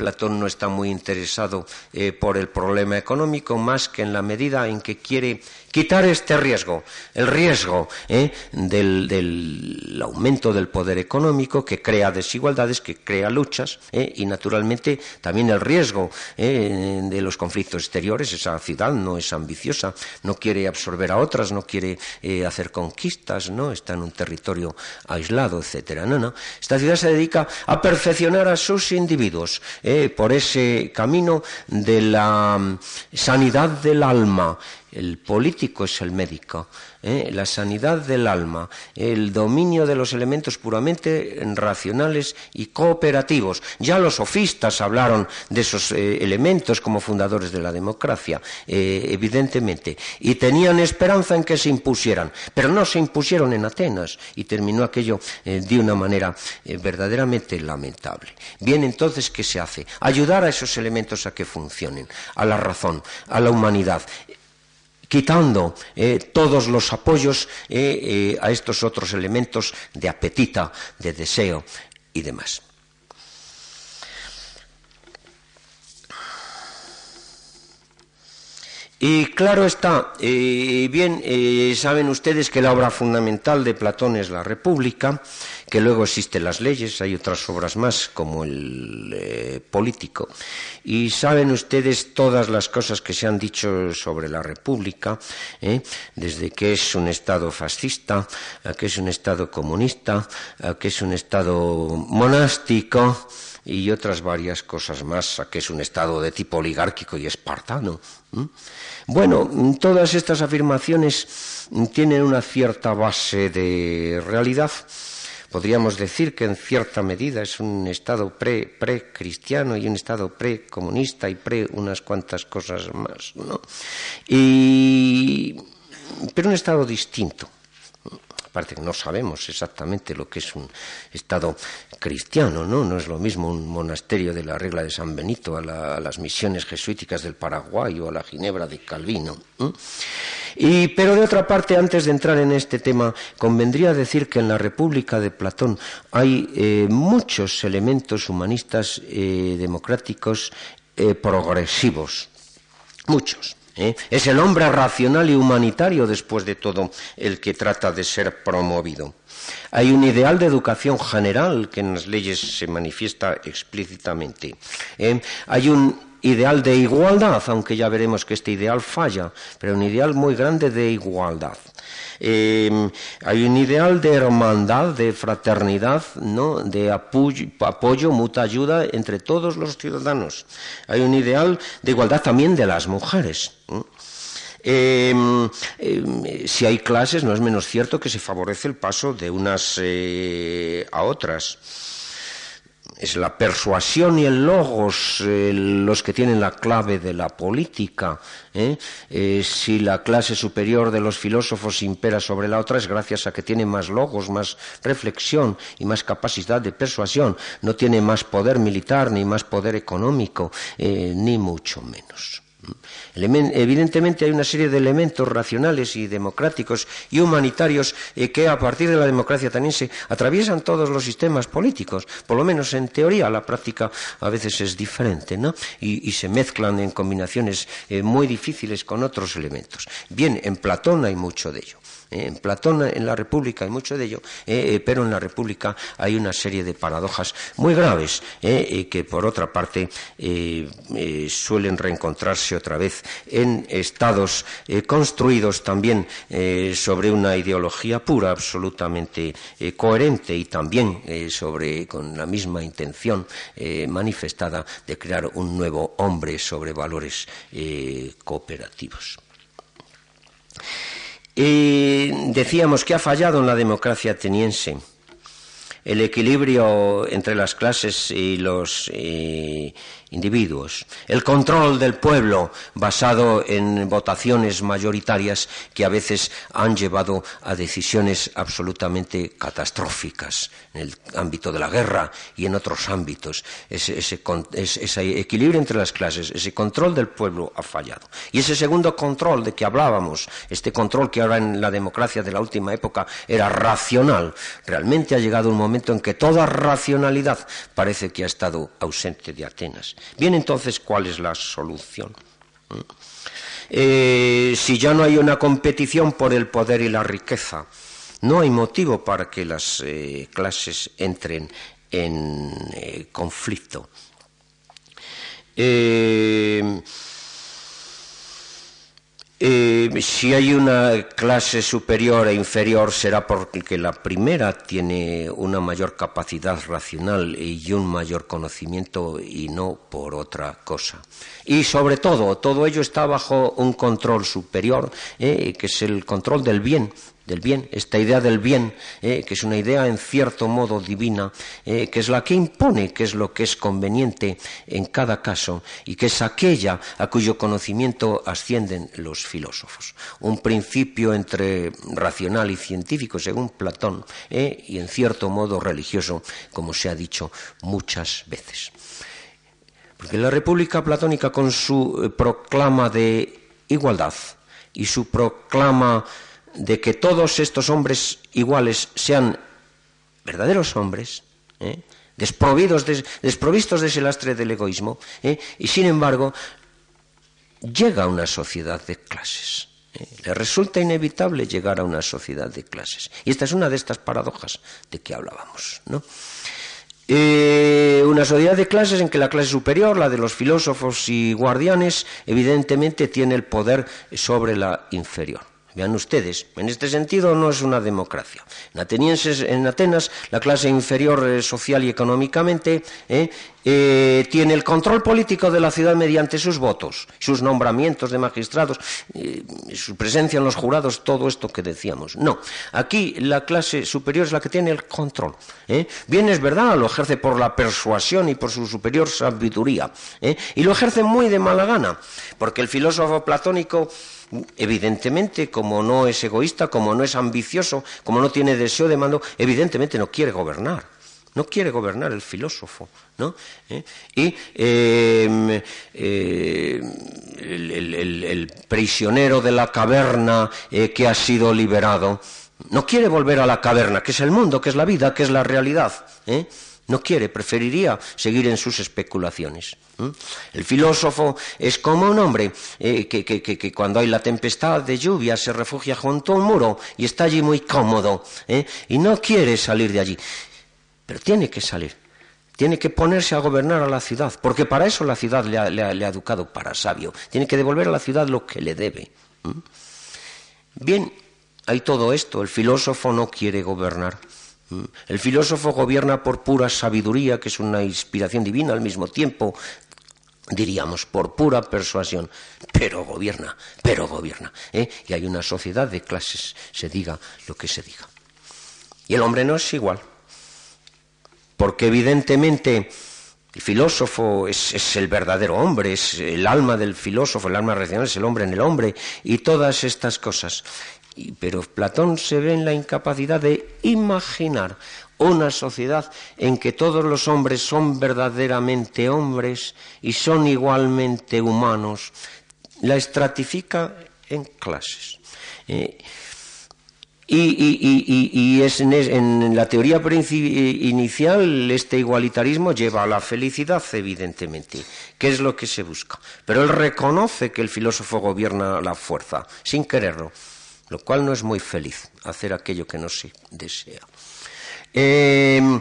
Platón no está muy interesado eh, por el problema económico más que en la medida en que quiere quitar este riesgo, el riesgo eh, del, aumento del poder económico que crea desigualdades, que crea luchas eh, y naturalmente también el riesgo de los conflictos exteriores. Esa no es ambiciosa, no quiere absorber a otras, no quiere hacer conquistas, no está en un territorio aislado, etcétera. No, no. Esta ciudad se dedica a perfeccionar a sus individuos. Eh, por ese camino de la mm, sanidad del alma. El político es el médico. ¿eh? la sanidad del alma, el dominio de los elementos puramente racionales y cooperativos. Ya los sofistas hablaron de esos eh, elementos como fundadores de la democracia, evidentemente, y tenían esperanza en que se impusieran, pero no se impusieron en Atenas y terminó aquello de una manera verdaderamente lamentable. Bien, entonces, ¿qué se hace? Ayudar a esos elementos a que funcionen, a la razón, a la humanidad quitando eh, todos los apoyos eh, eh, a estos otros elementos de apetita, de deseo y demás. Y claro está, bien, saben ustedes que la obra fundamental de Platón es la República, que luego existen las leyes, hay otras obras más como el eh, político. Y saben ustedes todas las cosas que se han dicho sobre la República, ¿eh? desde que es un Estado fascista, a que es un Estado comunista, a que es un Estado monástico y otras varias cosas más, a que es un Estado de tipo oligárquico y espartano. Bueno, todas estas afirmaciones tienen una cierta base de realidad podríamos decir que en cierta medida es un Estado pre-cristiano y un Estado pre-comunista y pre unas cuantas cosas más, ¿no? pero un Estado distinto. Aparte que no sabemos exactamente lo que es un Estado cristiano, ¿no? No es lo mismo un monasterio de la regla de San Benito a, las misiones jesuíticas del Paraguay o a la Ginebra de Calvino. Y, pero de otra parte, antes de entrar en este tema, convendría decir que en la República de Platón hay eh, muchos elementos humanistas eh, democráticos eh, progresivos. Muchos. Es el hombre racional y humanitario, después de todo, el que trata de ser promovido. Hay un ideal de educación general que en las leyes se manifiesta explícitamente. Hay un ideal de igualdad, aunque ya veremos que este ideal falla, pero un ideal muy grande de igualdad. Em, hay un ideal de hermandad, de fraternidad, ¿no? de apoyo, mutua ayuda entre todos los ciudadanos. Hay un ideal de igualdad también de las mujeres. Em, em, si hay clases, no es menos cierto que se favorece el paso de unas eh, a otras es la persuasión y el logos eh, los que tienen la clave de la política. ¿eh? Eh, si la clase superior de los filósofos impera sobre la otra es gracias a que tiene más logos, más reflexión y más capacidad de persuasión. No tiene más poder militar ni más poder económico, ni mucho menos. Evidentemente hay una serie de elementos racionales y democráticos y humanitarios eh, que a partir de la democracia ateniense atraviesan todos los sistemas políticos, por lo menos en teoría, la práctica a veces es diferente, ¿no? Y, se mezclan en combinaciones eh, muy difíciles con otros elementos. Bien, en Platón hay mucho de ello. Eh, en Platón, en la República hay mucho de ello, eh, eh, pero en la República hay una serie de paradojas muy graves que, por otra parte, suelen reencontrarse otra vez en estados construidos también sobre una ideología pura, absolutamente coherente y también sobre con la misma intención manifestada de crear un nuevo hombre sobre valores cooperativos. Y decíamos que ha fallado en la democracia ateniense. El equilibrio entre las clases y los, individuos, el control del pueblo basado en votaciones mayoritarias que a veces han llevado a decisiones absolutamente catastróficas en el ámbito de la guerra y en otros ámbitos. Ese, equilibrio entre las clases, ese control del pueblo ha fallado. Y ese segundo control de que hablábamos, este control que ahora en la democracia de la última época era racional, realmente ha llegado un momento en que toda racionalidad parece que ha estado ausente de Atenas. Bien, entonces, ¿cuál es la solución? Eh, si ya no hay una competición por el poder y la riqueza, no hay motivo para que las eh, clases entren en eh, conflicto. Eh, si hay una clase superior e inferior será porque la primera tiene una mayor capacidad racional y un mayor conocimiento y no por otra cosa. Y sobre todo, todo ello está bajo un control superior, eh, que es el control del bien, del bien, esta idea del bien, eh, que es una idea en cierto modo divina, eh, que es la que impone qué es lo que es conveniente en cada caso y que es aquella a cuyo conocimiento ascienden los filósofos. Un principio entre racional y científico, según Platón, eh, y en cierto modo religioso, como se ha dicho muchas veces. Porque la República Platónica, con su proclama de igualdad y su proclama de que todos estos hombres iguales sean verdaderos hombres, ¿eh? desprovistos de ese lastre del egoísmo, ¿eh? y sin embargo llega a una sociedad de clases. ¿eh? Le resulta inevitable llegar a una sociedad de clases. Y esta es una de estas paradojas de que hablábamos. una sociedad de clases en que la clase superior, la de los filósofos y guardianes, evidentemente tiene el poder sobre la inferior. Vean ustedes, en este sentido no es una democracia. En, en Atenas, la clase inferior eh, social y económicamente eh, eh, tiene el control político de la ciudad mediante sus votos, sus nombramientos de magistrados, su presencia en los jurados, todo esto que decíamos. No, aquí la clase superior es la que tiene el control. Bien, es verdad, lo ejerce por la persuasión y por su superior sabiduría. Y lo ejerce muy de mala gana, porque el filósofo platónico evidentemente, como no es egoísta, como no es ambicioso, como no tiene deseo de mando, evidentemente no quiere gobernar. No quiere gobernar el filósofo, ¿no? ¿Eh? Y em, eh, el, prisionero de la caverna eh, que ha sido liberado no quiere volver a la caverna, que es el mundo, que es la vida, que es la realidad. No quiere, preferiría seguir en sus especulaciones. El filósofo es como un hombre eh, que, cuando hay la tempestad de lluvia se refugia junto a un muro y está allí muy cómodo ¿eh? y no quiere salir de allí. Pero tiene que salir, tiene que ponerse a gobernar a la ciudad, porque para eso la ciudad le ha, educado para sabio. Tiene que devolver a la ciudad lo que le debe. Bien, hay todo esto, el filósofo no quiere gobernar. El filósofo gobierna por pura sabiduría, que es una inspiración divina al mismo tiempo, diríamos, por pura persuasión, pero gobierna, pero gobierna. ¿eh? Y hay una sociedad de clases, se diga lo que se diga. Y el hombre no es igual, porque evidentemente el filósofo es, es, el verdadero hombre, es el alma del filósofo, el alma racional es el hombre en el hombre, y todas estas cosas pero Platón se ve en la incapacidad de imaginar una sociedad en que todos los hombres son verdaderamente hombres y son igualmente humanos. La estratifica en clases. Eh, y, es en, la teoría inicial este igualitarismo lleva a la felicidad, evidentemente, que es lo que se busca. Pero él reconoce que el filósofo gobierna la fuerza, sin quererlo lo cual no es muy feliz hacer aquello que no se desea. Em,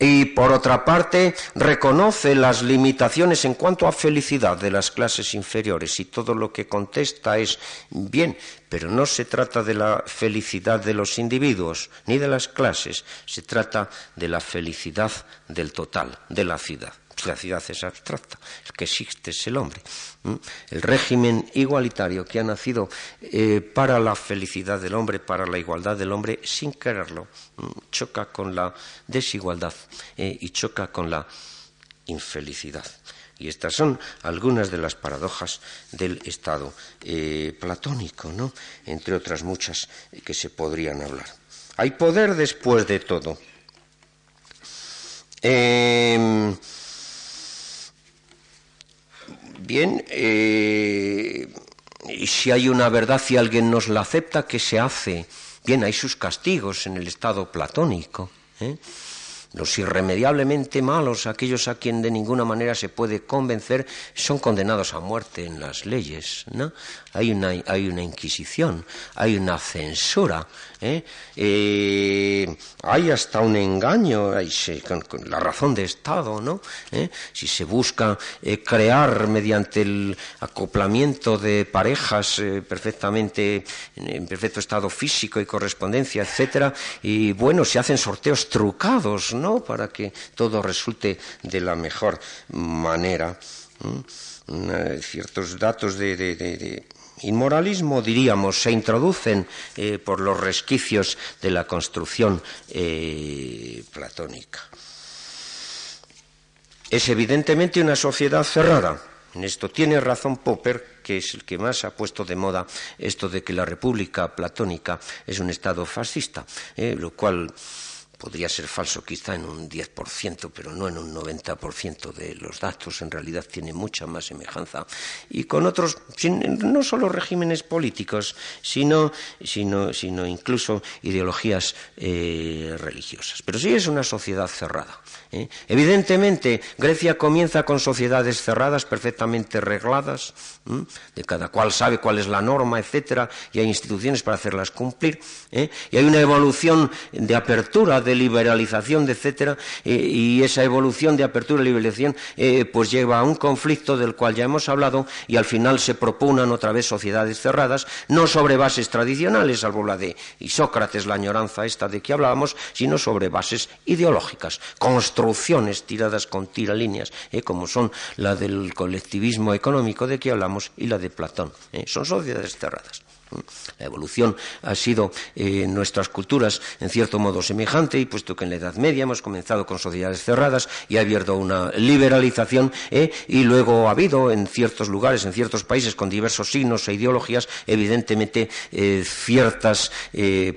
y por otra parte, reconoce las limitaciones en cuanto a felicidad de las clases inferiores y todo lo que contesta es bien, pero no se trata de la felicidad de los individuos ni de las clases, se trata de la felicidad del total, de la ciudad ciudad es abstracta, el que existe es el hombre. El régimen igualitario que ha nacido eh, para la felicidad del hombre, para la igualdad del hombre, sin quererlo, choca con la desigualdad eh, y choca con la infelicidad. Y estas son algunas de las paradojas del Estado eh, platónico, ¿no? Entre otras muchas que se podrían hablar. Hay poder después de todo. Em, bien, eh, si hay una verdad y alguien nos la acepta, ¿qué se hace? Bien, hay sus castigos en el estado platónico. ¿eh? Los irremediablemente malos, aquellos a quien de ninguna manera se puede convencer, son condenados a muerte en las leyes. ¿no? Hay, una, hay una inquisición, hay una censura, ¿eh? Eh, hay hasta un engaño, con, la razón de Estado, ¿no? ¿Eh? Si se busca crear mediante el acoplamiento de parejas perfectamente en perfecto estado físico y correspondencia, etcétera, y bueno, se hacen sorteos trucados, ¿no? Para que todo resulte de la mejor manera. ciertos datos de, inmoralismo, diríamos, se introducen eh, por los resquicios de la construcción eh, platónica. Es evidentemente una sociedad cerrada. En esto tiene razón Popper, que es el que más ha puesto de moda esto de que la República Platónica es un Estado fascista, eh, lo cual podría ser falso quizá en un 10%, pero no en un 90% de los datos. En realidad tiene mucha más semejanza. Y con otros, no solo regímenes políticos, sino, sino, sino incluso ideologías eh, religiosas. Pero sí es una sociedad cerrada. ¿eh? Evidentemente, Grecia comienza con sociedades cerradas, perfectamente regladas, de cada cual sabe cuál es la norma, etcétera, y hay instituciones para hacerlas cumplir. ¿eh? Y hay una evolución de apertura, de liberalización, etcétera, y esa evolución de apertura y liberalización eh, pues lleva a un conflicto del cual ya hemos hablado y al final se proponan otra vez sociedades cerradas, no sobre bases tradicionales, salvo la de Isócrates, la añoranza esta de que hablábamos, sino sobre bases ideológicas, construcciones tiradas con tiralíneas, ¿eh? como son la del colectivismo económico de que hablamos y la de Platón. ¿eh? Son sociedades cerradas. La evolución ha sido eh, en nuestras culturas en cierto modo semejante y puesto que en la Edad Media hemos comenzado con sociedades cerradas y ha habido una liberalización eh, y luego ha habido en ciertos lugares, en ciertos países con diversos signos e ideologías, evidentemente eh, ciertos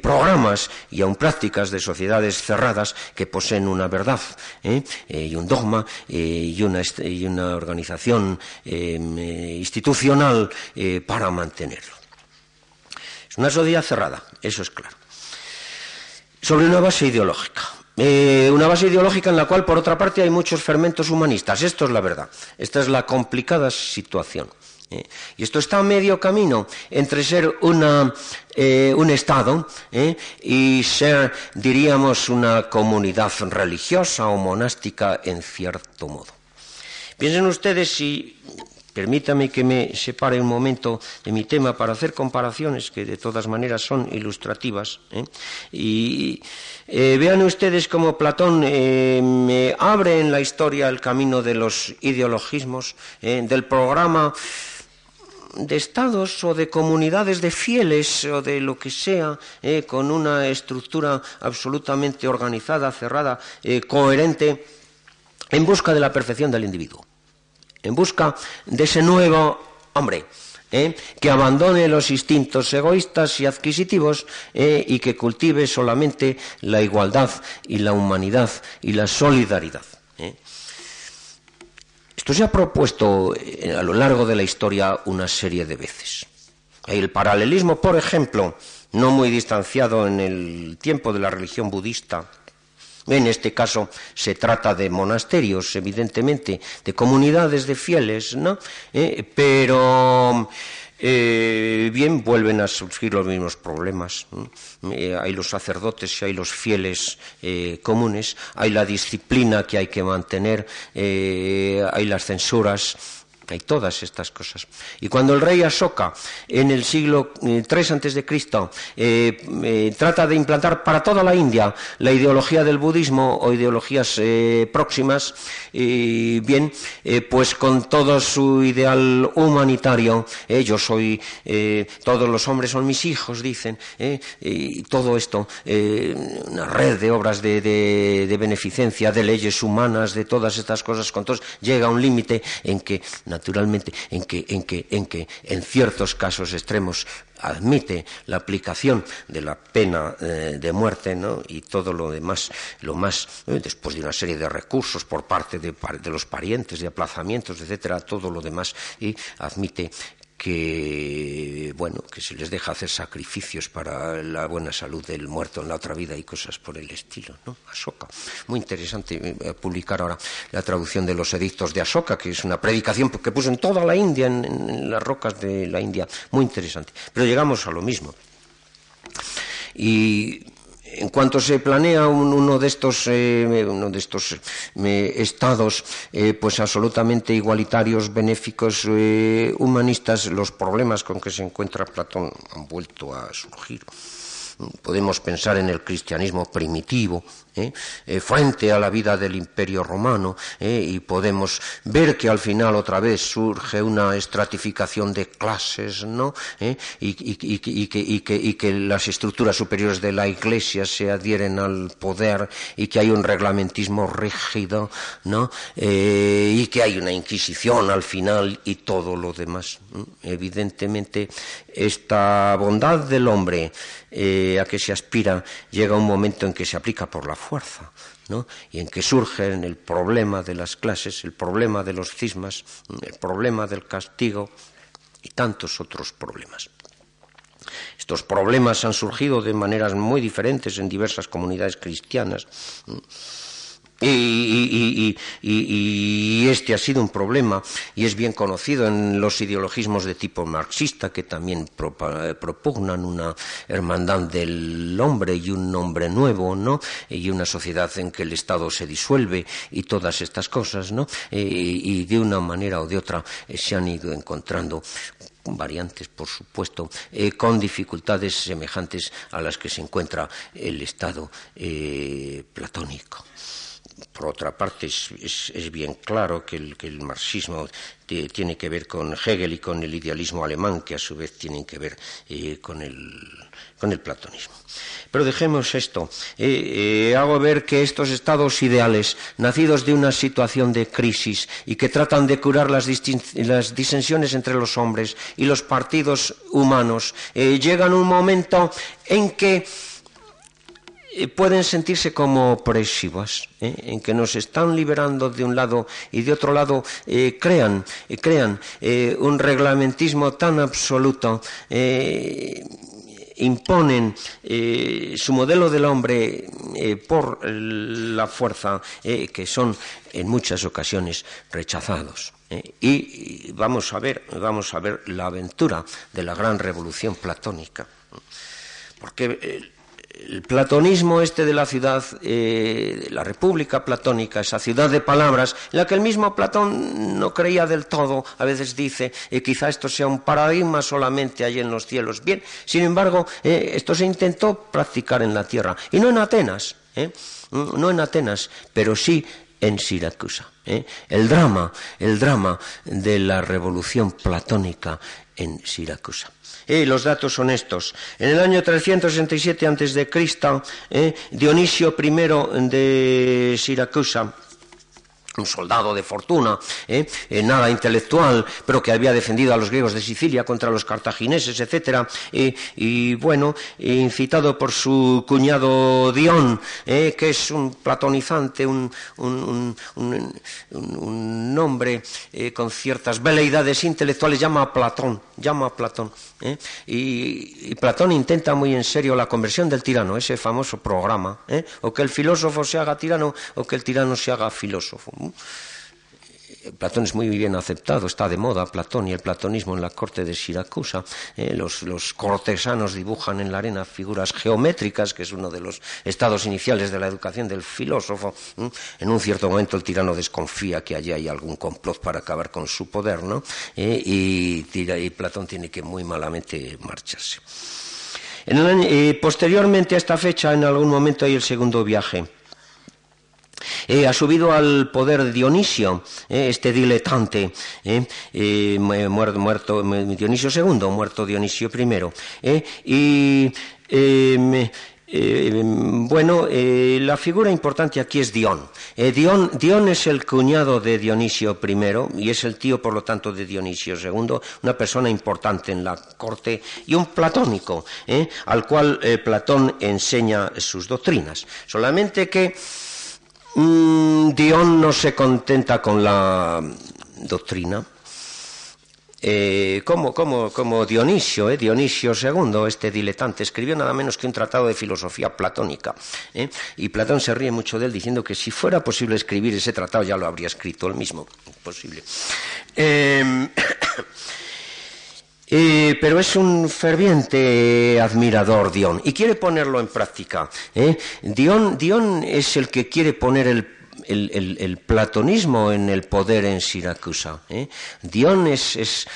programas y aun prácticas de sociedades cerradas que poseen una verdad y un dogma y una organización institucional para mantenerlo. Es una sociedad cerrada, eso es claro. Sobre una base ideológica. Eh, una base ideológica en la cual, por otra parte, hay muchos fermentos humanistas. Esto es la verdad. Esta es la complicada situación. Eh. y esto está a medio camino entre ser eh, un Estado y ser, diríamos, una comunidad religiosa o monástica en cierto modo. Piensen ustedes si Permítame que me separe un momento de mi tema para hacer comparaciones que de todas maneras son ilustrativas. ¿eh? Y eh, vean ustedes cómo Platón eh, me abre en la historia el camino de los ideologismos, del programa de estados o de comunidades de fieles o de lo que sea, con una estructura absolutamente organizada, cerrada, coherente, en busca de la perfección del individuo en busca de ese nuevo hombre. ¿eh? que abandone los instintos egoístas y adquisitivos ¿eh? y que cultive solamente la igualdad y la humanidad y la solidaridad. ¿eh? Esto se ha propuesto a lo largo de la historia una serie de veces. El paralelismo, por ejemplo, no muy distanciado en el tiempo de la religión budista, en este caso se trata de monasterios, evidentemente, de comunidades de fieles, ¿no? Eh, pero eh, bien vuelven a surgir los mismos problemas. Eh, hay los sacerdotes y hay los fieles comunes, hay la disciplina que hay que mantener, hay las censuras Hay todas estas cosas. Y cuando el rey Ashoka, en el siglo III eh, Cristo, eh, eh, trata de implantar para toda la India la ideología del budismo o ideologías próximas, bien, pues con todo su ideal humanitario, yo soy, todos los hombres son mis hijos, dicen, y todo esto, una red de obras de, de, beneficencia, de leyes humanas, de todas estas cosas, con todos, llega a un límite en que naturalmente, en que, en que, en que en ciertos casos extremos admite la aplicación de la pena eh, de muerte ¿no? y todo lo demás, lo más, eh, después de una serie de recursos por parte de, de, los parientes, de aplazamientos, etcétera, todo lo demás, y admite que bueno que se les deja hacer sacrificios para la buena salud del muerto en la otra vida y cosas por el estilo no Asoka. Muy interesante eh, publicar ahora la traducción de los edictos de Asoka que es una predicación que puso en toda la India en las rocas de la India. Muy interesante. Pero llegamos a lo mismo. Y en cuanto se planea uno de estos, eh, uno de estos eh, estados eh, pues absolutamente igualitarios, benéficos, humanistas, los problemas con que se encuentra Platón han vuelto a surgir. Podemos pensar en el cristianismo primitivo, ¿eh? Eh, frente a la vida del imperio romano ¿eh? y podemos ver que al final otra vez surge una estratificación de clases ¿no? y, que, las estructuras superiores de la iglesia se adhieren al poder y que hay un reglamentismo rígido ¿no? y que hay una inquisición al final y todo lo demás evidentemente esta bondad del hombre a que se aspira llega un momento en que se aplica por la fuerza, ¿no? y en que surge el problema de las clases, el problema de los cismas, el problema del castigo y tantos otros problemas. Estos problemas han surgido de maneras muy diferentes en diversas comunidades cristianas. Y, este ha sido un problema y es bien conocido en los ideologismos de tipo marxista que también propugnan una hermandad del hombre y un hombre nuevo, ¿no? Y una sociedad en que el Estado se disuelve y todas estas cosas, ¿no? y de una manera o de otra eh, se han ido encontrando variantes, por supuesto, eh, con dificultades semejantes a las que se encuentra el Estado eh, platónico. Por otra parte, es, bien claro que el, marxismo tiene que ver con Hegel y con el idealismo alemán, que a su vez tienen que ver eh, con, el, platonismo. Pero dejemos esto. Eh, eh, hago ver que estos estados ideales, nacidos de una situación de crisis y que tratan de curar las, las disensiones entre los hombres y los partidos humanos, llegan un momento en que eh, pueden sentirse como opresivas, ¿eh? en que nos están liberando de un lado y de otro lado eh, crean, crean un reglamentismo tan absoluto imponen su modelo del hombre por la fuerza que son en muchas ocasiones rechazados. Y vamos a ver, vamos a ver la aventura de la gran revolución platónica. Porque el platonismo este de la ciudad, eh, la República Platónica, esa ciudad de palabras, en la que el mismo Platón no creía del todo, a veces dice, eh, quizá esto sea un paradigma solamente allí en los cielos. Bien, sin embargo, eh, esto se intentó practicar en la tierra, y no en Atenas, no en Atenas, pero sí en Siracusa. El drama, el drama de la revolución platónica en Siracusa. Eh, los datos son estos. En el año 367 a.C., eh, Dionisio I de Siracusa, un soldado de fortuna, ¿eh? Eh, nada intelectual, pero que había defendido a los griegos de Sicilia contra los cartagineses, etc. y bueno, incitado por su cuñado Dion, ¿eh? que es un platonizante, un, un, un, hombre con ciertas veleidades intelectuales, llama a Platón, llama a Platón. Y, Platón intenta muy en serio la conversión del tirano, ese famoso programa, o que el filósofo se haga tirano o que el tirano se haga filósofo. Platón es muy bien aceptado, está de moda Platón y el platonismo en la corte de Siracusa. Eh, los, cortesanos dibujan en la arena figuras geométricas, que es uno de los estados iniciales de la educación del filósofo. En un cierto momento el tirano desconfía que allí hay algún complot para acabar con su poder, ¿no? Eh, y, Platón tiene que muy malamente marcharse. Eh, posteriormente a esta fecha, en algún momento hay el segundo viaje eh, ha subido al poder Dionisio, eh, este diletante, eh, muerto, Dionisio II, muerto Dionisio I. y bueno, la figura importante aquí es Dion. Dion. Dion. es el cuñado de Dionisio I y es el tío, por lo tanto, de Dionisio II, una persona importante en la corte y un platónico, al cual Platón enseña sus doctrinas. Solamente que Mm, Dion no se contenta con la doctrina. Eh, como, Dionisio, eh, Dionisio II, este diletante, escribió nada menos que un tratado de filosofía platónica. Eh, y Platón se ríe mucho de él diciendo que si fuera posible escribir ese tratado ya lo habría escrito él mismo. Imposible. Eh, pero es un ferviente admirador Dion y quiere ponerlo en práctica. ¿eh? Dion, es el que quiere poner el, platonismo en el poder en Siracusa. ¿eh? Dion es,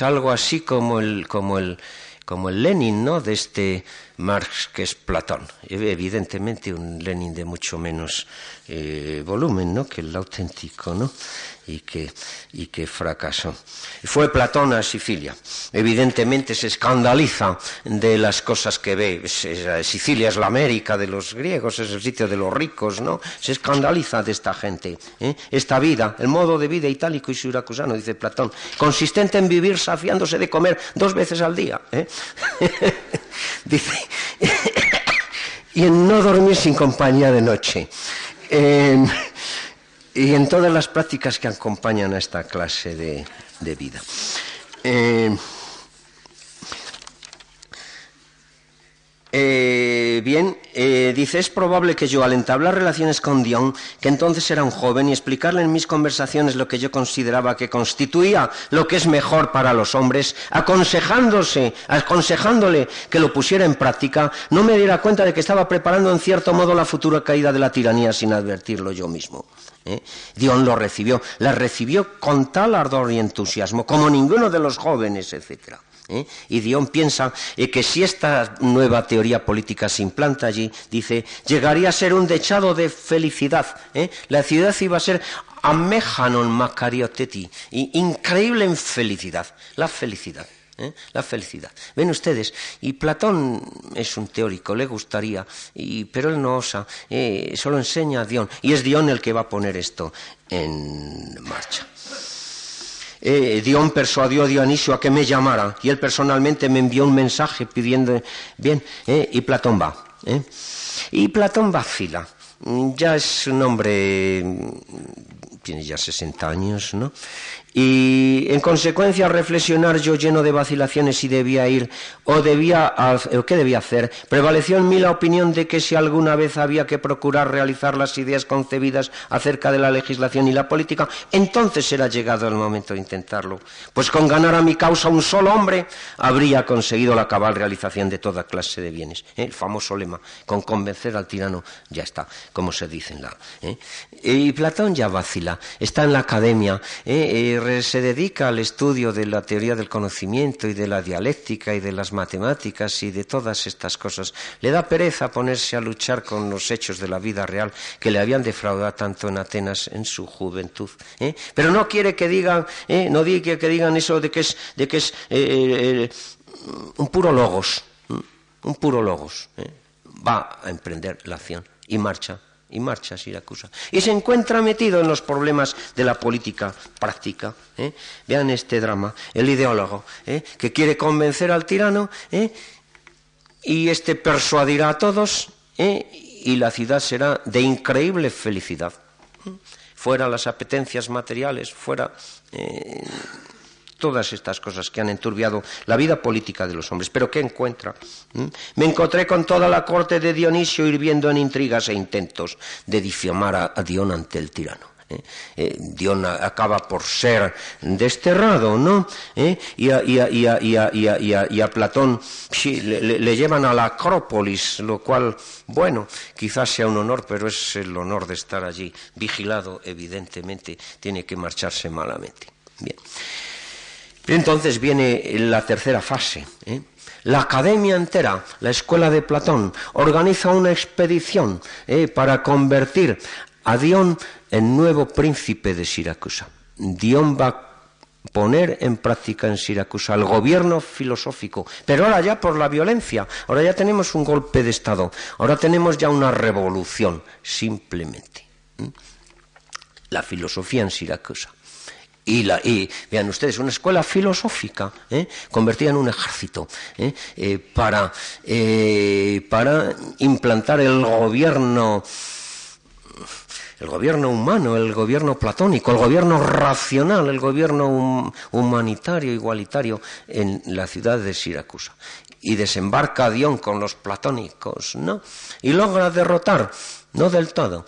algo así como el, como el, como el Lenin ¿no? de este Marx que es Platón. Evidentemente un Lenin de mucho menos volumen ¿no? que el auténtico. ¿no? Y que, y fracasó. Fue Platón a Sicilia. Evidentemente se escandaliza de las cosas que ve. Sicilia es la América de los griegos, es el sitio de los ricos, ¿no? Se escandaliza de esta gente. ¿eh? Esta vida, el modo de vida itálico y siracusano, dice Platón, consistente en vivir saciándose de comer dos veces al día. ¿eh? dice, y en no dormir sin compañía de noche y en todas las prácticas que acompañan a esta clase de, vida. Eh, Eh, bien, eh, dice, es probable que yo al entablar relaciones con Dion, que entonces era un joven, y explicarle en mis conversaciones lo que yo consideraba que constituía lo que es mejor para los hombres, aconsejándose, aconsejándole que lo pusiera en práctica, no me diera cuenta de que estaba preparando en cierto modo la futura caída de la tiranía sin advertirlo yo mismo. ¿Eh? Dion lo recibió, la recibió con tal ardor y entusiasmo como ninguno de los jóvenes, etcétera. ¿eh? Y Dion piensa eh, que si esta nueva teoría política se implanta allí, dice, llegaría a ser un dechado de felicidad. La ciudad iba a ser amejanon macarioteti, increíble en felicidad, la felicidad. La felicidad. Ven ustedes, y Platón es un teórico, le gustaría, pero él no osa, solo enseña a Dion, y es Dion el que va a poner esto en marcha. Eh, Dion persuadió a Dionisio a que me llamara y él personalmente me envió un mensaje pidiendo, bien, eh, y Platón va. Eh. Y Platón vacila. Ya es un hombre, tiene ya 60 años, ¿no? Y en consecuencia reflexionar yo lleno de vacilaciones si debía ir o debía o qué debía hacer prevaleció en mí la opinión de que si alguna vez había que procurar realizar las ideas concebidas acerca de la legislación y la política entonces era llegado el momento de intentarlo pues con ganar a mi causa un solo hombre habría conseguido la cabal realización de toda clase de bienes ¿eh? el famoso lema con convencer al tirano ya está como se dice en la ¿eh? y Platón ya vacila está en la academia ¿eh? Se dedica al estudio de la teoría del conocimiento y de la dialéctica y de las matemáticas y de todas estas cosas, le da pereza ponerse a luchar con los hechos de la vida real que le habían defraudado tanto en Atenas en su juventud. ¿eh? Pero no quiere que digan, ¿eh? no quiere que digan eso de que es, de que es eh, un puro logos, un puro logos. Va a emprender la acción y marcha y marcha Siracusa. Y se encuentra metido en los problemas de la política práctica. ¿eh? Vean este drama, el ideólogo, ¿eh? que quiere convencer al tirano ¿eh? y este persuadirá a todos y la ciudad será de increíble felicidad. Fuera las apetencias materiales, fuera todas estas cosas que han enturbiado la vida política de los hombres. Pero ¿qué encuentra? ¿Mm? Me encontré con toda la corte de Dionisio hirviendo en intrigas e intentos de difamar a, Dion ante el tirano. ¿eh? Eh, Dion acaba por ser desterrado, ¿no? Y, a, Platón le, llevan a la Acrópolis, lo cual, bueno, quizás sea un honor, pero es el honor de estar allí vigilado, evidentemente, tiene que marcharse malamente. Bien. Entonces viene la tercera fase. La academia entera, la escuela de Platón, organiza una expedición para convertir a Dion el nuevo príncipe de Siracusa. Dion va a poner en práctica en Siracusa el gobierno filosófico, pero ahora ya por la violencia, ahora ya tenemos un golpe de Estado, ahora tenemos ya una revolución, simplemente. La filosofía en Siracusa. Y, vean ustedes, una escuela filosófica ¿eh? convertida en un ejército ¿eh? Eh, para, para implantar el gobierno el gobierno humano, el gobierno platónico, el gobierno racional, el gobierno humanitario, igualitario en la ciudad de Siracusa. Y desembarca Dion con los platónicos, ¿no? Y logra derrotar, no del todo,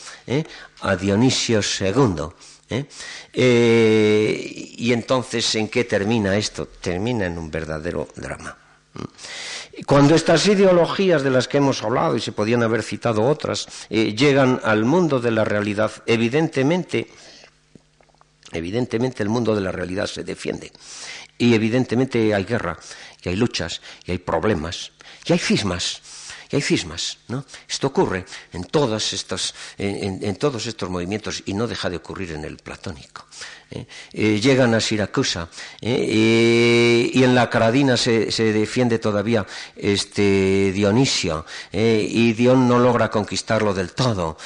a Dionisio II. ¿Eh? Eh, y entonces, ¿en qué termina esto? Termina en un verdadero drama. Cuando estas ideologías de las que hemos hablado, y se podían haber citado otras, eh, llegan al mundo de la realidad, evidentemente, evidentemente el mundo de la realidad se defiende. Y evidentemente hay guerra, y hay luchas, y hay problemas, y hay cismas y hay cismas, ¿no? Esto ocurre en, en, todos estos movimientos y no deja de ocurrir en el platónico. ¿Eh? Eh, llegan a Siracusa ¿eh? y en la Caradina se, defiende todavía este Dionisio y Dion no logra conquistarlo del todo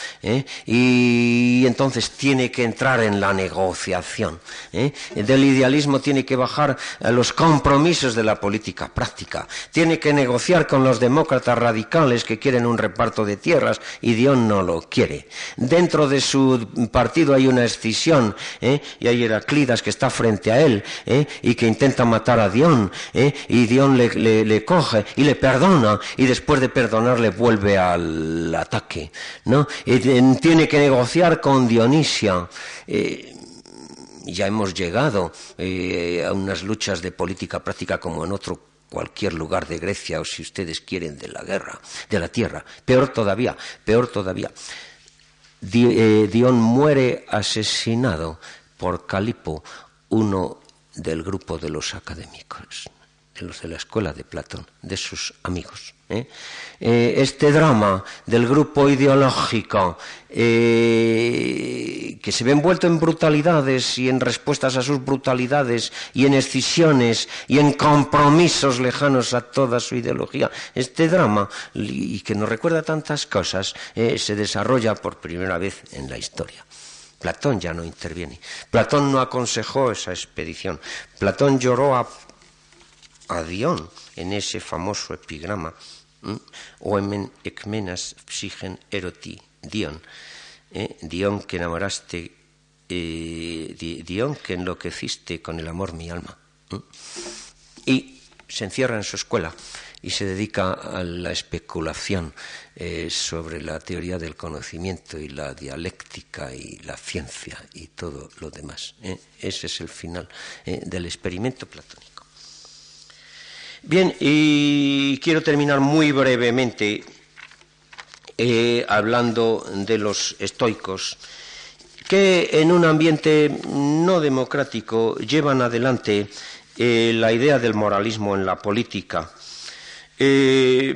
y entonces tiene que entrar en la negociación. Del idealismo tiene que bajar a los compromisos de la política práctica, tiene que negociar con los demócratas radicales que quieren un reparto de tierras y Dion no lo quiere. Dentro de su partido hay una escisión y hay Heraclidas que está frente a él ¿eh? y que intenta matar a Dion ¿eh? y Dion le, coge y le perdona y después de perdonarle vuelve al ataque. ¿no? tiene que negociar con Dionisia. Eh, ya hemos llegado a unas luchas de política práctica como en otro cualquier lugar de Grecia o si ustedes quieren de la guerra, de la tierra. Peor todavía, peor todavía. Dion muere asesinado por Calipo, uno del grupo de los académicos, de los de la escuela de Platón, de sus amigos. ¿eh? Eh, este drama del grupo ideológico eh, que se ve envuelto en brutalidades y en respuestas a sus brutalidades y en escisiones y en compromisos lejanos a toda su ideología, este drama, y que nos recuerda tantas cosas, se desarrolla por primera vez en la historia. Platón ya no interviene. Platón no aconsejó esa expedición. Platón lloró a, Dion en ese famoso epigrama. Oemen ekmenas psigen eroti. Dion. ¿eh? Dion que enamoraste, eh, Dion que enloqueciste con el amor mi alma. Y se encierra en su escuela y se dedica a la especulación eh, sobre la teoría del conocimiento y la dialéctica y la ciencia y todo lo demás. ¿eh? Ese es el final ¿eh? del experimento platónico. Bien, y quiero terminar muy brevemente hablando de los estoicos que en un ambiente no democrático llevan adelante la idea del moralismo en la política eh,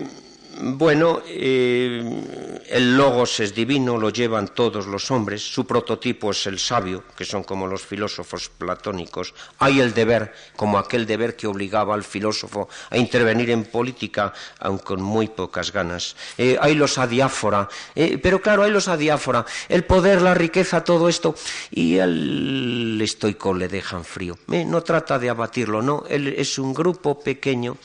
bueno, eh, el logos es divino, lo llevan todos los hombres, su prototipo es el sabio, que son como los filósofos platónicos. Hay el deber, como aquel deber que obligaba al filósofo a intervenir en política, aunque con muy pocas ganas. Eh, hay los adiáfora, eh, pero claro, hay los adiáfora, el poder, la riqueza, todo esto, y al estoico le dejan frío. no trata de abatirlo, no, él es un grupo pequeño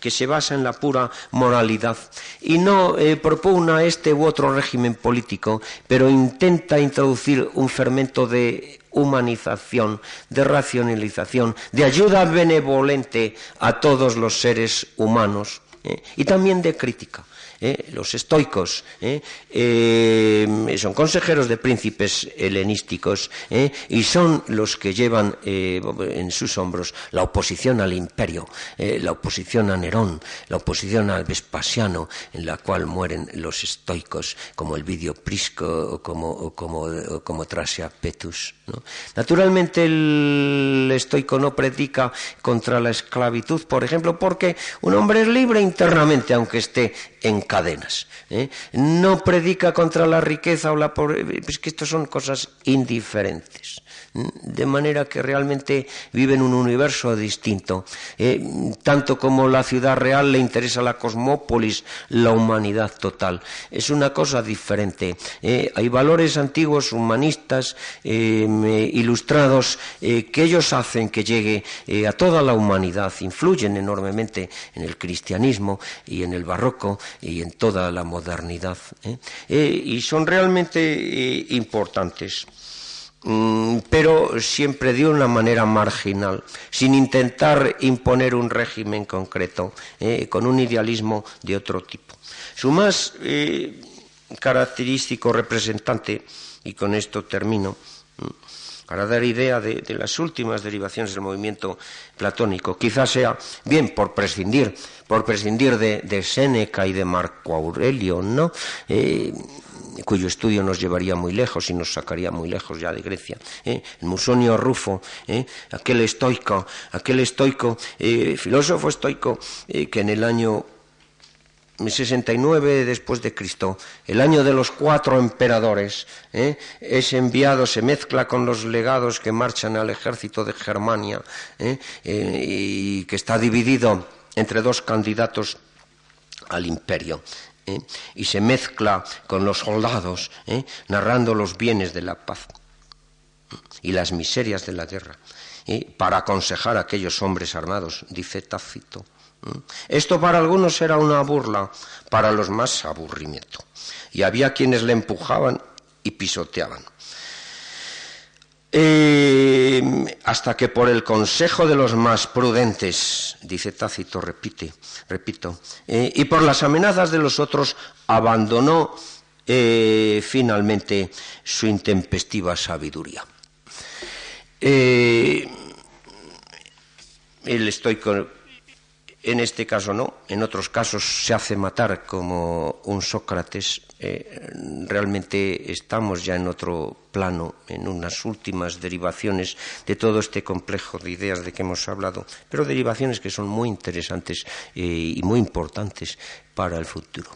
que se basa en la pura moralidad y no eh, propugna este u otro régimen político, pero intenta introducir un fermento de humanización, de racionalización, de ayuda benevolente a todos los seres humanos, y también de crítica. ¿Eh? los estoicos, ¿eh? Eh, son consejeros de príncipes helenísticos y son los que llevan en sus hombros la oposición al imperio, la oposición a Nerón, la oposición al Vespasiano, en la cual mueren los estoicos, como el Vidio Prisco o como, como, Trasia Petus. Naturalmente el estoico no predica contra la esclavitud, por ejemplo, porque un hombre es libre internamente, aunque esté en cadenas. ¿eh? No predica contra la riqueza o la pobreza, es que estas son cosas indiferentes de manera que realmente vive en un universo distinto. Eh, tanto como la ciudad real le interesa la cosmópolis, la humanidad total. Es una cosa diferente. Eh, hay valores antiguos, humanistas, eh, ilustrados, que ellos hacen que llegue a toda la humanidad, influyen enormemente en el cristianismo y en el barroco y en toda la modernidad. y son realmente importantes. Mm, pero siempre de una manera marginal, sin intentar imponer un régimen concreto, eh, con un idealismo de otro tipo. Su más eh, característico representante, y con esto termino, para dar idea de, las últimas derivaciones del movimiento platónico, quizás sea, bien, por prescindir, por prescindir de, Séneca y de Marco Aurelio, ¿no? Eh, cuyo estudio nos llevaría muy lejos y nos sacaría muy lejos ya de Grecia. ¿eh? El Musonio Rufo, ¿eh? aquel estoico, aquel estoico, filósofo estoico, que en el año 69 después de Cristo, el año de los cuatro emperadores, es enviado, se mezcla con los legados que marchan al ejército de Germania y que está dividido entre dos candidatos al imperio. ¿eh? y se mezcla con los soldados, ¿eh? narrando los bienes de la paz y las miserias de la guerra, ¿eh? para aconsejar a aquellos hombres armados, dice Tácito. Esto para algunos era una burla, para los más aburrimiento. Y había quienes le empujaban y pisoteaban. hasta que por el consejo de los más prudentes, dice Tácito, repite, repito, eh, y por las amenazas de los otros abandonó eh, finalmente su intempestiva sabiduría. Eh, el estoico en este caso no, en otros casos se hace matar como un Sócrates. Eh, realmente estamos ya en otro plano, en unas últimas derivaciones de todo este complejo de ideas de que hemos hablado, pero derivaciones que son muy interesantes eh, y muy importantes para el futuro.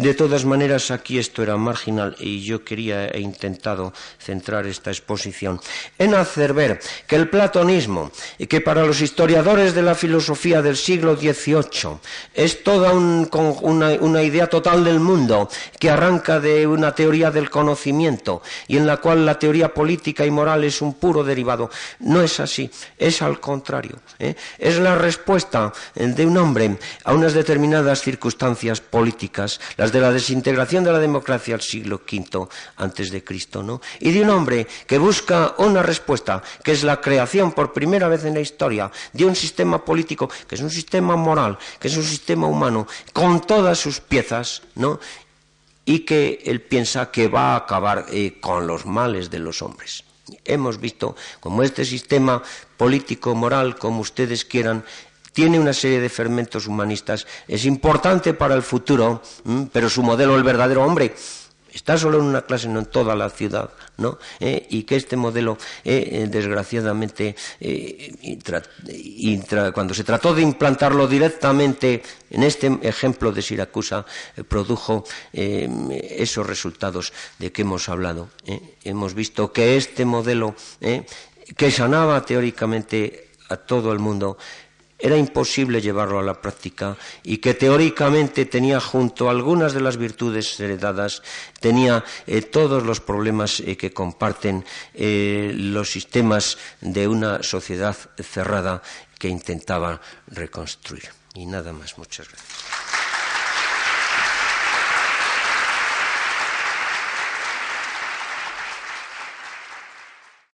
De todas maneras, aquí esto era marginal y yo quería e intentado centrar esta exposición en hacer ver que el platonismo, que para los historiadores de la filosofía del siglo XVIII es toda una, idea total del mundo que arranca de una teoría del conocimiento y en la cual la teoría política y moral es un puro derivado, no es así, es al contrario. ¿eh? Es la respuesta de un hombre a unas determinadas circunstancias políticas, de la desintegración de la democracia al siglo V antes de Cristo, ¿no? Y de un hombre que busca una respuesta, que es la creación por primera vez en la historia de un sistema político, que es un sistema moral, que es un sistema humano, con todas sus piezas, ¿no? Y que él piensa que va a acabar eh, con los males de los hombres. Hemos visto como este sistema político, moral, como ustedes quieran, tiene una serie de fermentos humanistas, es importante para el futuro, pero su modelo, el verdadero hombre, está solo en una clase, no en toda la ciudad, ¿no? Eh, y que este modelo, eh, eh, desgraciadamente, cuando se trató de implantarlo directamente en este ejemplo de Siracusa, produjo esos resultados de que hemos hablado. Hemos visto que este modelo, que sanaba teóricamente a todo el mundo, era imposible llevarlo a la práctica y que teóricamente tenía junto a algunas de las virtudes heredadas, tenía eh, todos los problemas eh, que comparten eh, los sistemas de una sociedad cerrada que intentaba reconstruir. Y nada más, muchas gracias.